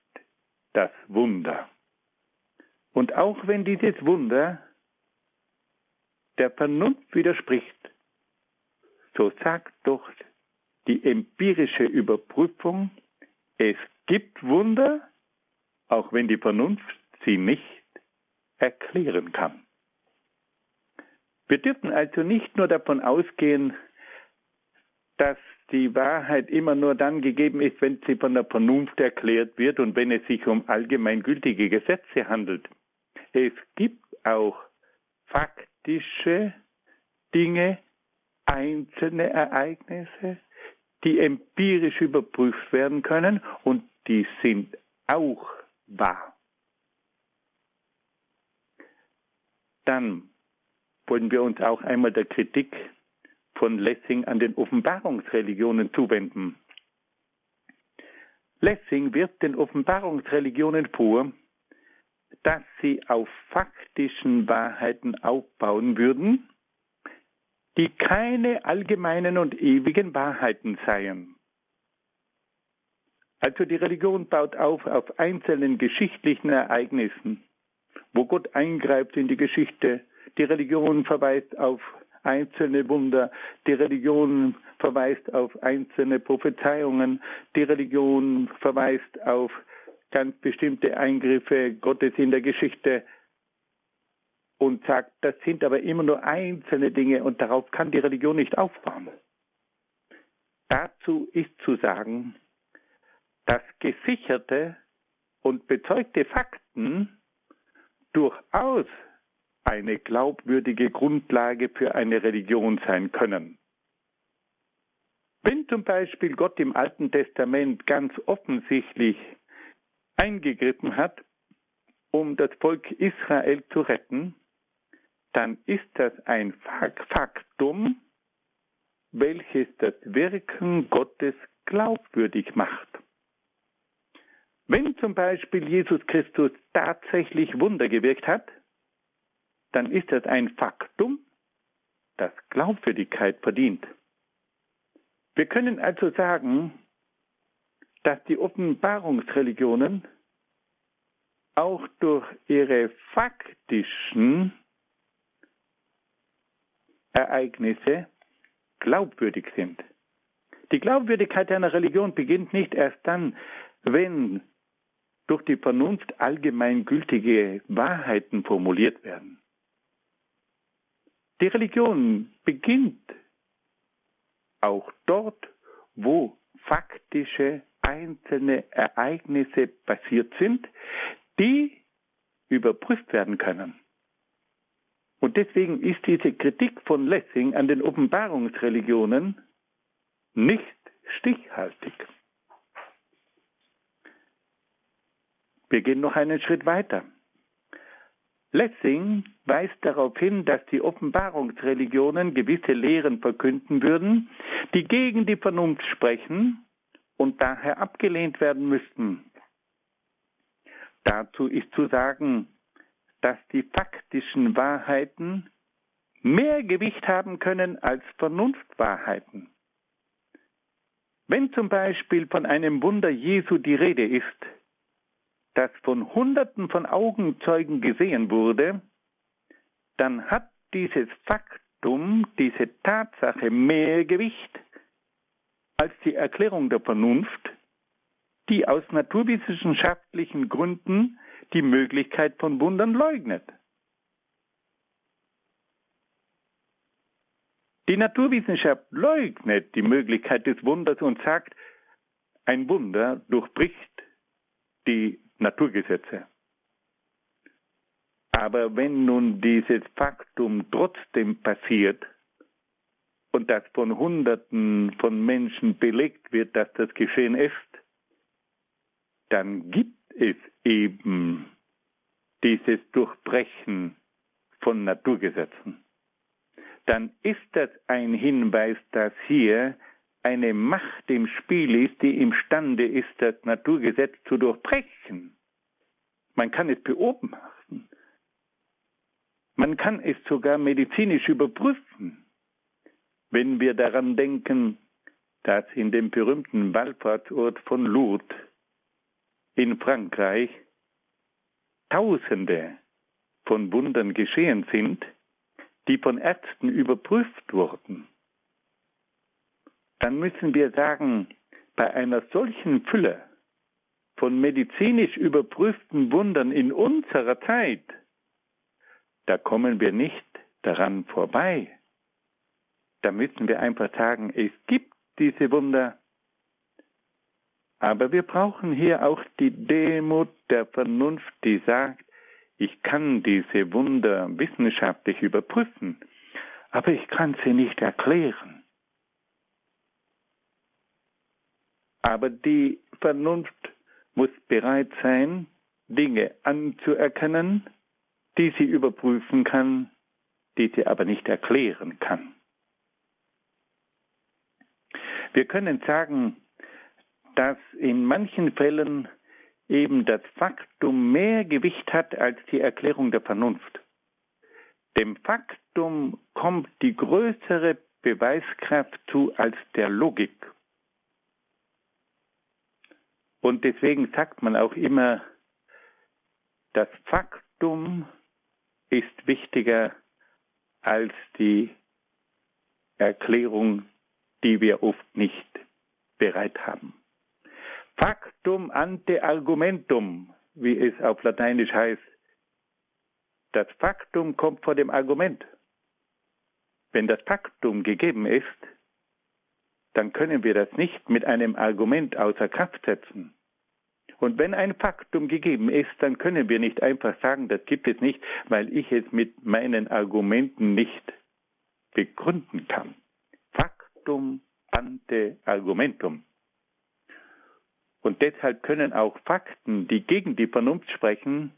das Wunder. Und auch wenn dieses Wunder der Vernunft widerspricht, so sagt doch die empirische Überprüfung, es gibt Wunder, auch wenn die Vernunft sie nicht erklären kann. Wir dürfen also nicht nur davon ausgehen, dass die Wahrheit immer nur dann gegeben ist, wenn sie von der Vernunft erklärt wird und wenn es sich um allgemeingültige Gesetze handelt. Es gibt auch faktische Dinge, einzelne Ereignisse, die empirisch überprüft werden können und die sind auch wahr. Dann wollen wir uns auch einmal der Kritik von Lessing an den Offenbarungsreligionen zuwenden. Lessing wirft den Offenbarungsreligionen vor, dass sie auf faktischen Wahrheiten aufbauen würden, die keine allgemeinen und ewigen Wahrheiten seien. Also die Religion baut auf auf einzelnen geschichtlichen Ereignissen, wo Gott eingreift in die Geschichte. Die Religion verweist auf einzelne Wunder, die Religion verweist auf einzelne Prophezeiungen, die Religion verweist auf ganz bestimmte Eingriffe Gottes in der Geschichte und sagt, das sind aber immer nur einzelne Dinge und darauf kann die Religion nicht aufbauen. Dazu ist zu sagen, dass gesicherte und bezeugte Fakten durchaus eine glaubwürdige Grundlage für eine Religion sein können. Wenn zum Beispiel Gott im Alten Testament ganz offensichtlich eingegriffen hat um das Volk Israel zu retten, dann ist das ein Faktum, welches das Wirken Gottes glaubwürdig macht. Wenn zum Beispiel Jesus Christus tatsächlich Wunder gewirkt hat, dann ist das ein Faktum, das Glaubwürdigkeit verdient. Wir können also sagen, dass die Offenbarungsreligionen auch durch ihre faktischen Ereignisse glaubwürdig sind. Die Glaubwürdigkeit einer Religion beginnt nicht erst dann, wenn durch die Vernunft allgemeingültige Wahrheiten formuliert werden. Die Religion beginnt auch dort, wo faktische einzelne Ereignisse passiert sind, die überprüft werden können. Und deswegen ist diese Kritik von Lessing an den Offenbarungsreligionen nicht stichhaltig. Wir gehen noch einen Schritt weiter. Lessing weist darauf hin, dass die Offenbarungsreligionen gewisse Lehren verkünden würden, die gegen die Vernunft sprechen und daher abgelehnt werden müssten. Dazu ist zu sagen, dass die faktischen Wahrheiten mehr Gewicht haben können als Vernunftwahrheiten. Wenn zum Beispiel von einem Wunder Jesu die Rede ist, das von Hunderten von Augenzeugen gesehen wurde, dann hat dieses Faktum, diese Tatsache mehr Gewicht als die Erklärung der Vernunft, die aus naturwissenschaftlichen Gründen die Möglichkeit von Wundern leugnet. Die Naturwissenschaft leugnet die Möglichkeit des Wunders und sagt, ein Wunder durchbricht die Naturgesetze. Aber wenn nun dieses Faktum trotzdem passiert und das von Hunderten von Menschen belegt wird, dass das geschehen ist, dann gibt es eben dieses Durchbrechen von Naturgesetzen. Dann ist das ein Hinweis, dass hier eine Macht im Spiel ist, die imstande ist, das Naturgesetz zu durchbrechen. Man kann es beobachten. Man kann es sogar medizinisch überprüfen. Wenn wir daran denken, dass in dem berühmten Wallfahrtsort von Lourdes in Frankreich Tausende von Wundern geschehen sind, die von Ärzten überprüft wurden, dann müssen wir sagen, bei einer solchen Fülle von medizinisch überprüften Wundern in unserer Zeit, da kommen wir nicht daran vorbei. Da müssen wir einfach sagen, es gibt diese Wunder aber wir brauchen hier auch die Demut der Vernunft, die sagt, ich kann diese Wunder wissenschaftlich überprüfen, aber ich kann sie nicht erklären. Aber die Vernunft muss bereit sein, Dinge anzuerkennen, die sie überprüfen kann, die sie aber nicht erklären kann. Wir können sagen, dass in manchen Fällen eben das Faktum mehr Gewicht hat als die Erklärung der Vernunft. Dem Faktum kommt die größere Beweiskraft zu als der Logik. Und deswegen sagt man auch immer, das Faktum ist wichtiger als die Erklärung, die wir oft nicht bereit haben. Factum ante argumentum, wie es auf Lateinisch heißt. Das Faktum kommt vor dem Argument. Wenn das Faktum gegeben ist, dann können wir das nicht mit einem Argument außer Kraft setzen. Und wenn ein Faktum gegeben ist, dann können wir nicht einfach sagen, das gibt es nicht, weil ich es mit meinen Argumenten nicht begründen kann. Faktum ante argumentum. Und deshalb können auch Fakten, die gegen die Vernunft sprechen,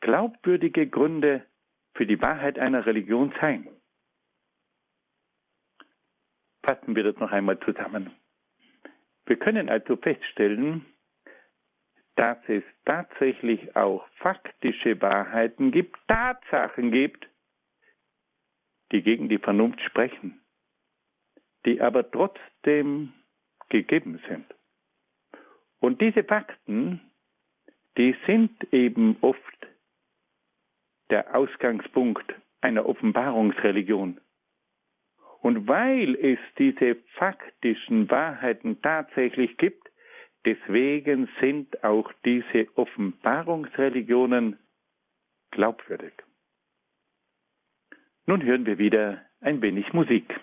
glaubwürdige Gründe für die Wahrheit einer Religion sein. Fassen wir das noch einmal zusammen. Wir können also feststellen, dass es tatsächlich auch faktische Wahrheiten gibt, Tatsachen gibt, die gegen die Vernunft sprechen, die aber trotzdem gegeben sind. Und diese Fakten, die sind eben oft der Ausgangspunkt einer Offenbarungsreligion. Und weil es diese faktischen Wahrheiten tatsächlich gibt, deswegen sind auch diese Offenbarungsreligionen glaubwürdig. Nun hören wir wieder ein wenig Musik.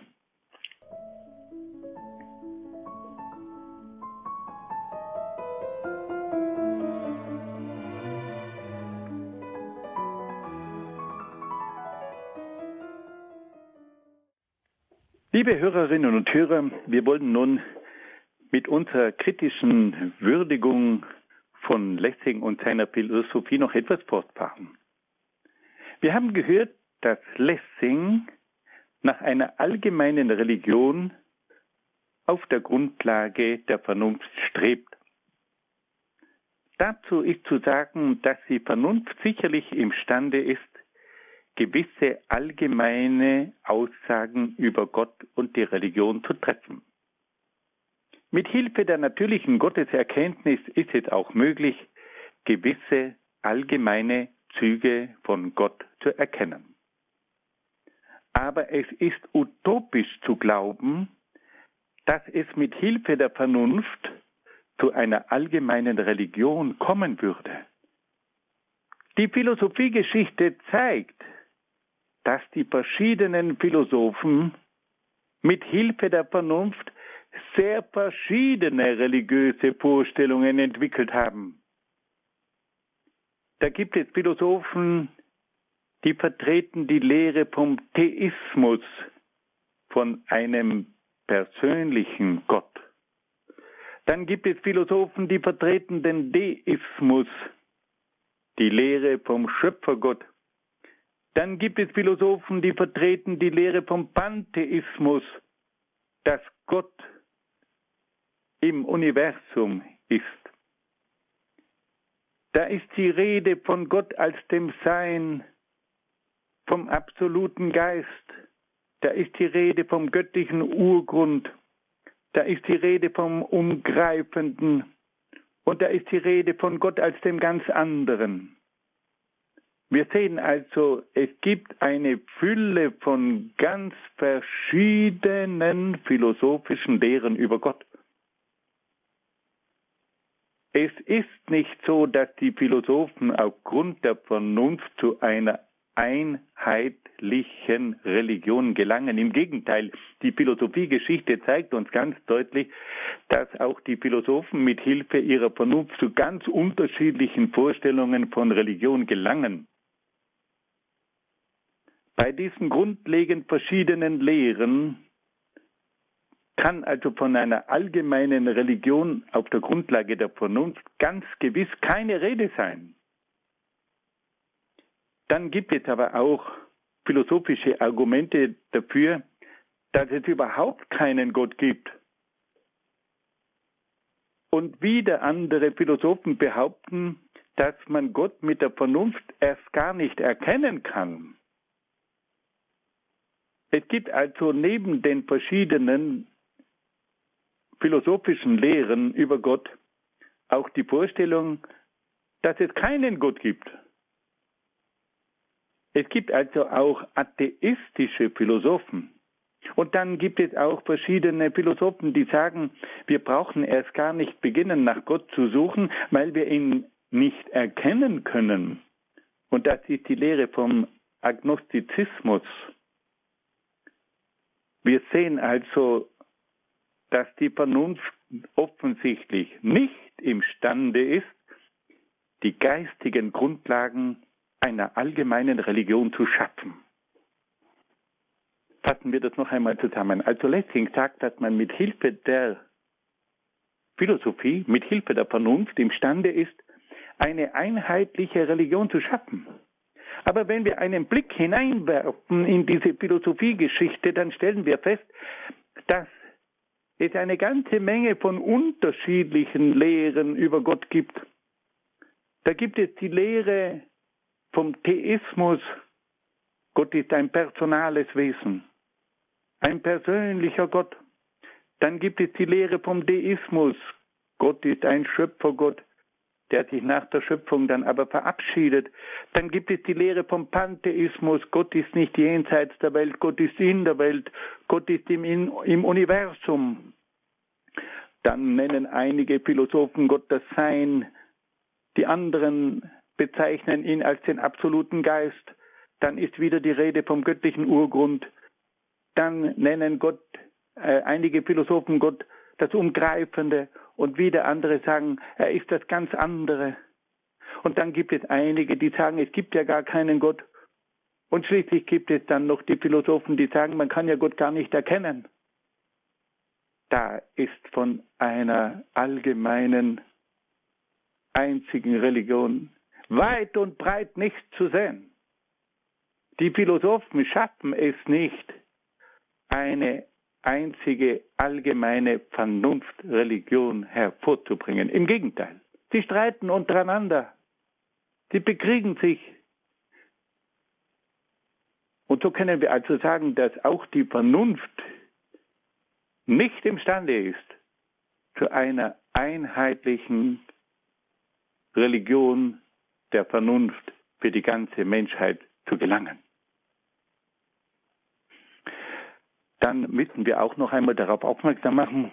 Liebe Hörerinnen und Hörer, wir wollen nun mit unserer kritischen Würdigung von Lessing und seiner Philosophie noch etwas fortfahren. Wir haben gehört, dass Lessing nach einer allgemeinen Religion auf der Grundlage der Vernunft strebt. Dazu ist zu sagen, dass die Vernunft sicherlich imstande ist, gewisse allgemeine Aussagen über Gott und die Religion zu treffen. Mit Hilfe der natürlichen Gotteserkenntnis ist es auch möglich, gewisse allgemeine Züge von Gott zu erkennen. Aber es ist utopisch zu glauben, dass es mit Hilfe der Vernunft zu einer allgemeinen Religion kommen würde. Die Philosophiegeschichte zeigt, dass die verschiedenen Philosophen mit Hilfe der Vernunft sehr verschiedene religiöse Vorstellungen entwickelt haben. Da gibt es Philosophen, die vertreten die Lehre vom Theismus, von einem persönlichen Gott. Dann gibt es Philosophen, die vertreten den Deismus, die Lehre vom Schöpfergott. Dann gibt es Philosophen, die vertreten die Lehre vom Pantheismus, dass Gott im Universum ist. Da ist die Rede von Gott als dem Sein, vom absoluten Geist. Da ist die Rede vom göttlichen Urgrund. Da ist die Rede vom Umgreifenden. Und da ist die Rede von Gott als dem ganz anderen. Wir sehen also, es gibt eine Fülle von ganz verschiedenen philosophischen Lehren über Gott. Es ist nicht so, dass die Philosophen aufgrund der Vernunft zu einer einheitlichen Religion gelangen. Im Gegenteil, die Philosophiegeschichte zeigt uns ganz deutlich, dass auch die Philosophen mit Hilfe ihrer Vernunft zu ganz unterschiedlichen Vorstellungen von Religion gelangen. Bei diesen grundlegend verschiedenen Lehren kann also von einer allgemeinen Religion auf der Grundlage der Vernunft ganz gewiss keine Rede sein. Dann gibt es aber auch philosophische Argumente dafür, dass es überhaupt keinen Gott gibt. Und wieder andere Philosophen behaupten, dass man Gott mit der Vernunft erst gar nicht erkennen kann. Es gibt also neben den verschiedenen philosophischen Lehren über Gott auch die Vorstellung, dass es keinen Gott gibt. Es gibt also auch atheistische Philosophen. Und dann gibt es auch verschiedene Philosophen, die sagen, wir brauchen erst gar nicht beginnen, nach Gott zu suchen, weil wir ihn nicht erkennen können. Und das ist die Lehre vom Agnostizismus. Wir sehen also dass die Vernunft offensichtlich nicht imstande ist, die geistigen Grundlagen einer allgemeinen Religion zu schaffen. Fassen wir das noch einmal zusammen. Also Lessing sagt, dass man mit Hilfe der Philosophie, mit Hilfe der Vernunft imstande ist, eine einheitliche Religion zu schaffen. Aber wenn wir einen Blick hineinwerfen in diese Philosophiegeschichte, dann stellen wir fest, dass es eine ganze Menge von unterschiedlichen Lehren über Gott gibt. Da gibt es die Lehre vom Theismus. Gott ist ein personales Wesen, ein persönlicher Gott. Dann gibt es die Lehre vom Deismus. Gott ist ein Schöpfergott, der sich nach der Schöpfung dann aber verabschiedet. Dann gibt es die Lehre vom Pantheismus. Gott ist nicht jenseits der Welt, Gott ist in der Welt, Gott ist im, im Universum. Dann nennen einige Philosophen Gott das Sein, die anderen bezeichnen ihn als den absoluten Geist. Dann ist wieder die Rede vom göttlichen Urgrund. Dann nennen Gott, äh, einige Philosophen Gott das Umgreifende und wieder andere sagen, er ist das ganz andere. Und dann gibt es einige, die sagen, es gibt ja gar keinen Gott. Und schließlich gibt es dann noch die Philosophen, die sagen, man kann ja Gott gar nicht erkennen. Da ist von einer allgemeinen, einzigen Religion weit und breit nichts zu sehen. Die Philosophen schaffen es nicht, eine einzige allgemeine Vernunftreligion hervorzubringen. Im Gegenteil, sie streiten untereinander, sie bekriegen sich. Und so können wir also sagen, dass auch die Vernunft nicht imstande ist, zu einer einheitlichen Religion der Vernunft für die ganze Menschheit zu gelangen. Dann müssen wir auch noch einmal darauf aufmerksam machen,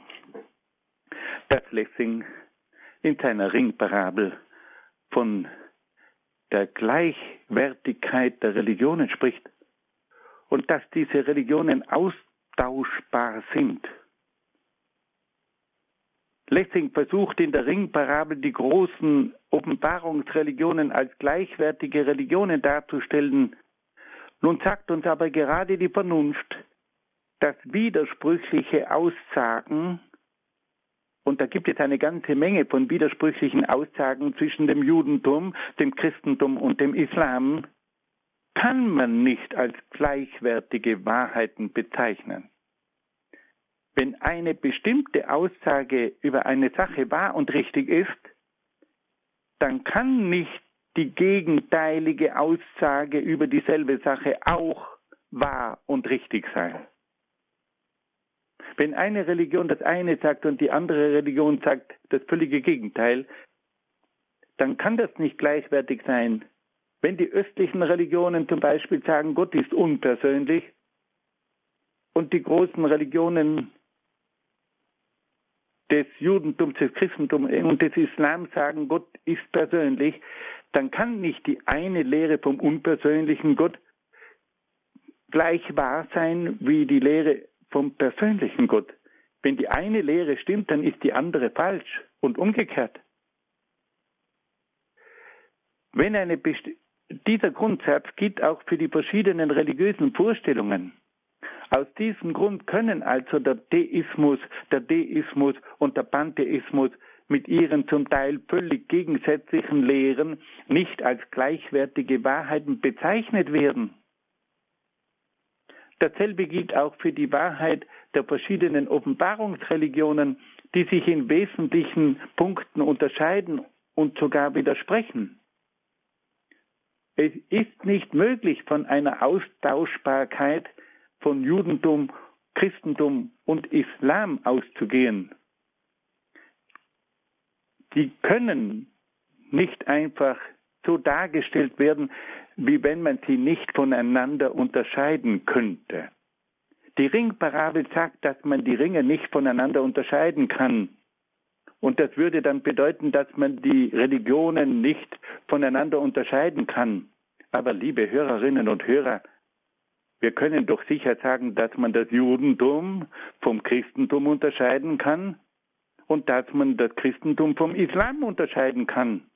dass Lessing in seiner Ringparabel von der Gleichwertigkeit der Religionen spricht und dass diese Religionen austauschbar sind. Lessing versucht in der Ringparabel die großen Offenbarungsreligionen als gleichwertige Religionen darzustellen. Nun sagt uns aber gerade die Vernunft, dass widersprüchliche Aussagen, und da gibt es eine ganze Menge von widersprüchlichen Aussagen zwischen dem Judentum, dem Christentum und dem Islam, kann man nicht als gleichwertige Wahrheiten bezeichnen. Wenn eine bestimmte Aussage über eine Sache wahr und richtig ist, dann kann nicht die gegenteilige Aussage über dieselbe Sache auch wahr und richtig sein. Wenn eine Religion das eine sagt und die andere Religion sagt das völlige Gegenteil, dann kann das nicht gleichwertig sein. Wenn die östlichen Religionen zum Beispiel sagen, Gott ist unpersönlich, und die großen Religionen des Judentums, des Christentums und des Islam sagen, Gott ist persönlich, dann kann nicht die eine Lehre vom unpersönlichen Gott gleich wahr sein wie die Lehre vom persönlichen Gott. Wenn die eine Lehre stimmt, dann ist die andere falsch und umgekehrt. Wenn eine Best dieser Grundsatz gilt auch für die verschiedenen religiösen Vorstellungen. Aus diesem Grund können also der Deismus, der Deismus und der Pantheismus mit ihren zum Teil völlig gegensätzlichen Lehren nicht als gleichwertige Wahrheiten bezeichnet werden. Dasselbe gilt auch für die Wahrheit der verschiedenen Offenbarungsreligionen, die sich in wesentlichen Punkten unterscheiden und sogar widersprechen. Es ist nicht möglich, von einer Austauschbarkeit von Judentum, Christentum und Islam auszugehen. Die können nicht einfach so dargestellt werden, wie wenn man sie nicht voneinander unterscheiden könnte. Die Ringparabel sagt, dass man die Ringe nicht voneinander unterscheiden kann. Und das würde dann bedeuten, dass man die Religionen nicht voneinander unterscheiden kann. Aber liebe Hörerinnen und Hörer, wir können doch sicher sagen, dass man das Judentum vom Christentum unterscheiden kann und dass man das Christentum vom Islam unterscheiden kann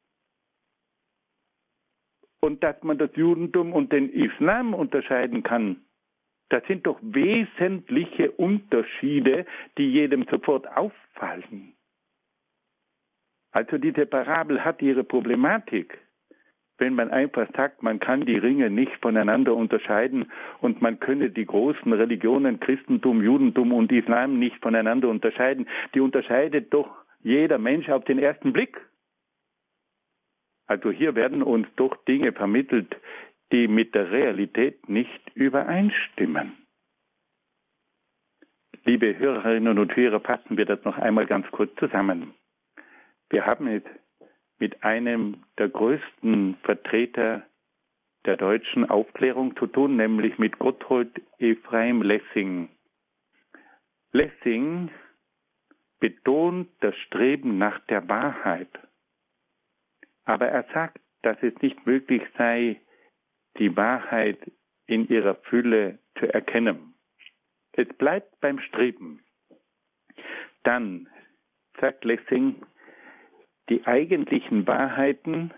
und dass man das Judentum und den Islam unterscheiden kann. Das sind doch wesentliche Unterschiede, die jedem sofort auffallen. Also diese Parabel hat ihre Problematik. Wenn man einfach sagt, man kann die Ringe nicht voneinander unterscheiden und man könne die großen Religionen Christentum, Judentum und Islam nicht voneinander unterscheiden, die unterscheidet doch jeder Mensch auf den ersten Blick. Also hier werden uns doch Dinge vermittelt, die mit der Realität nicht übereinstimmen. Liebe Hörerinnen und Hörer, fassen wir das noch einmal ganz kurz zusammen. Wir haben es mit einem der größten Vertreter der deutschen Aufklärung zu tun, nämlich mit Gotthold Ephraim Lessing. Lessing betont das Streben nach der Wahrheit. Aber er sagt, dass es nicht möglich sei, die Wahrheit in ihrer Fülle zu erkennen. Es bleibt beim Streben. Dann, sagt Lessing, die eigentlichen Wahrheiten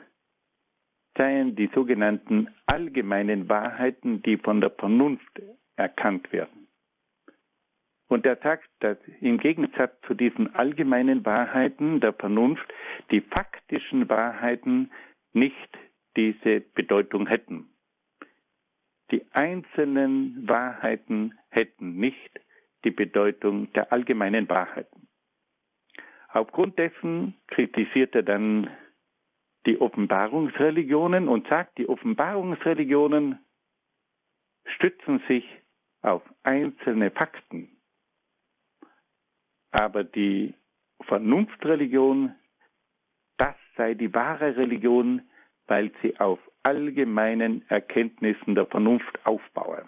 seien die sogenannten allgemeinen Wahrheiten, die von der Vernunft erkannt werden. Und er sagt, dass im Gegensatz zu diesen allgemeinen Wahrheiten der Vernunft die faktischen Wahrheiten nicht diese Bedeutung hätten. Die einzelnen Wahrheiten hätten nicht die Bedeutung der allgemeinen Wahrheiten. Aufgrund dessen kritisiert er dann die Offenbarungsreligionen und sagt, die Offenbarungsreligionen stützen sich auf einzelne Fakten. Aber die Vernunftreligion, das sei die wahre Religion, weil sie auf allgemeinen Erkenntnissen der Vernunft aufbaue.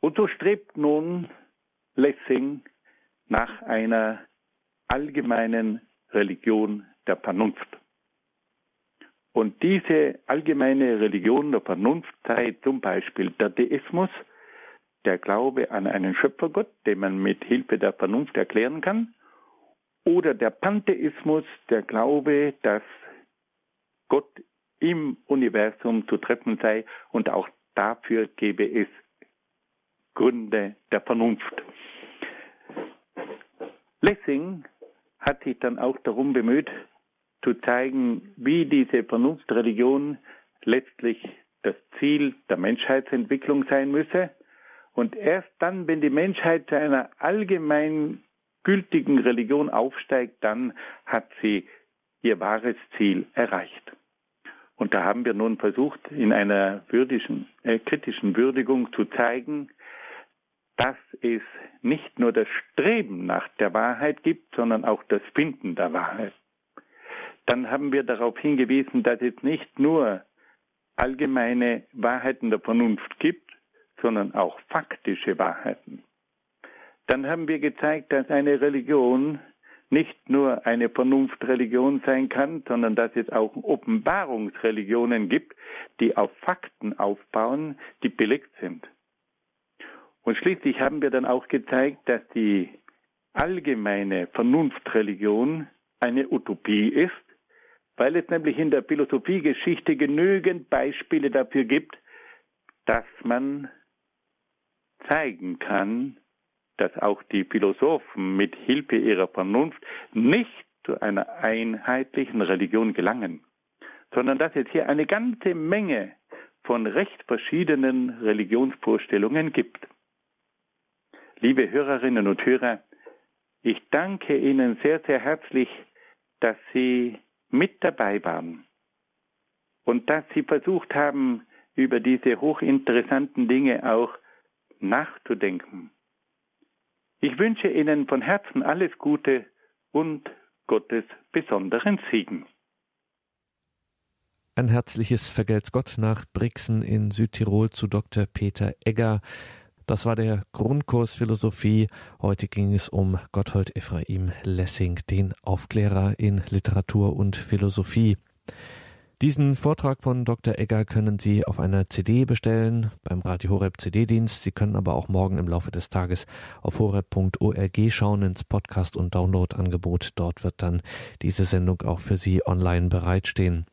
Und so strebt nun Lessing nach einer allgemeinen Religion der Vernunft. Und diese allgemeine Religion der Vernunft sei zum Beispiel der Deismus, der Glaube an einen Schöpfergott, den man mit Hilfe der Vernunft erklären kann, oder der Pantheismus, der Glaube, dass Gott im Universum zu treffen sei und auch dafür gebe es Gründe der Vernunft. Lessing hat sich dann auch darum bemüht, zu zeigen, wie diese Vernunftreligion letztlich das Ziel der Menschheitsentwicklung sein müsse. Und erst dann, wenn die Menschheit zu einer allgemein gültigen Religion aufsteigt, dann hat sie ihr wahres Ziel erreicht. Und da haben wir nun versucht, in einer würdigen, äh, kritischen Würdigung zu zeigen, dass es nicht nur das Streben nach der Wahrheit gibt, sondern auch das Finden der Wahrheit. Dann haben wir darauf hingewiesen, dass es nicht nur allgemeine Wahrheiten der Vernunft gibt, sondern auch faktische Wahrheiten. Dann haben wir gezeigt, dass eine Religion nicht nur eine Vernunftreligion sein kann, sondern dass es auch Offenbarungsreligionen gibt, die auf Fakten aufbauen, die belegt sind. Und schließlich haben wir dann auch gezeigt, dass die allgemeine Vernunftreligion eine Utopie ist, weil es nämlich in der Philosophiegeschichte genügend Beispiele dafür gibt, dass man zeigen kann, dass auch die Philosophen mit Hilfe ihrer Vernunft nicht zu einer einheitlichen Religion gelangen, sondern dass es hier eine ganze Menge von recht verschiedenen Religionsvorstellungen gibt. Liebe Hörerinnen und Hörer, ich danke Ihnen sehr, sehr herzlich, dass Sie mit dabei waren und dass Sie versucht haben, über diese hochinteressanten Dinge auch nachzudenken. Ich wünsche Ihnen von Herzen alles Gute und Gottes besonderen Segen. Ein herzliches Vergelt's Gott nach Brixen in Südtirol zu Dr. Peter Egger. Das war der Grundkurs Philosophie. Heute ging es um Gotthold Ephraim Lessing, den Aufklärer in Literatur und Philosophie. Diesen Vortrag von Dr. Egger können Sie auf einer CD bestellen beim Radio Horeb CD-Dienst. Sie können aber auch morgen im Laufe des Tages auf horeb.org schauen ins Podcast- und Download-Angebot. Dort wird dann diese Sendung auch für Sie online bereitstehen.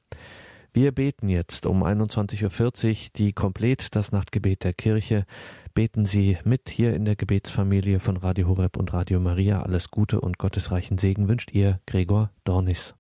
Wir beten jetzt um 21.40 Uhr die Komplett, das Nachtgebet der Kirche. Beten Sie mit hier in der Gebetsfamilie von Radio Horeb und Radio Maria. Alles Gute und gottesreichen Segen wünscht Ihr Gregor Dornis.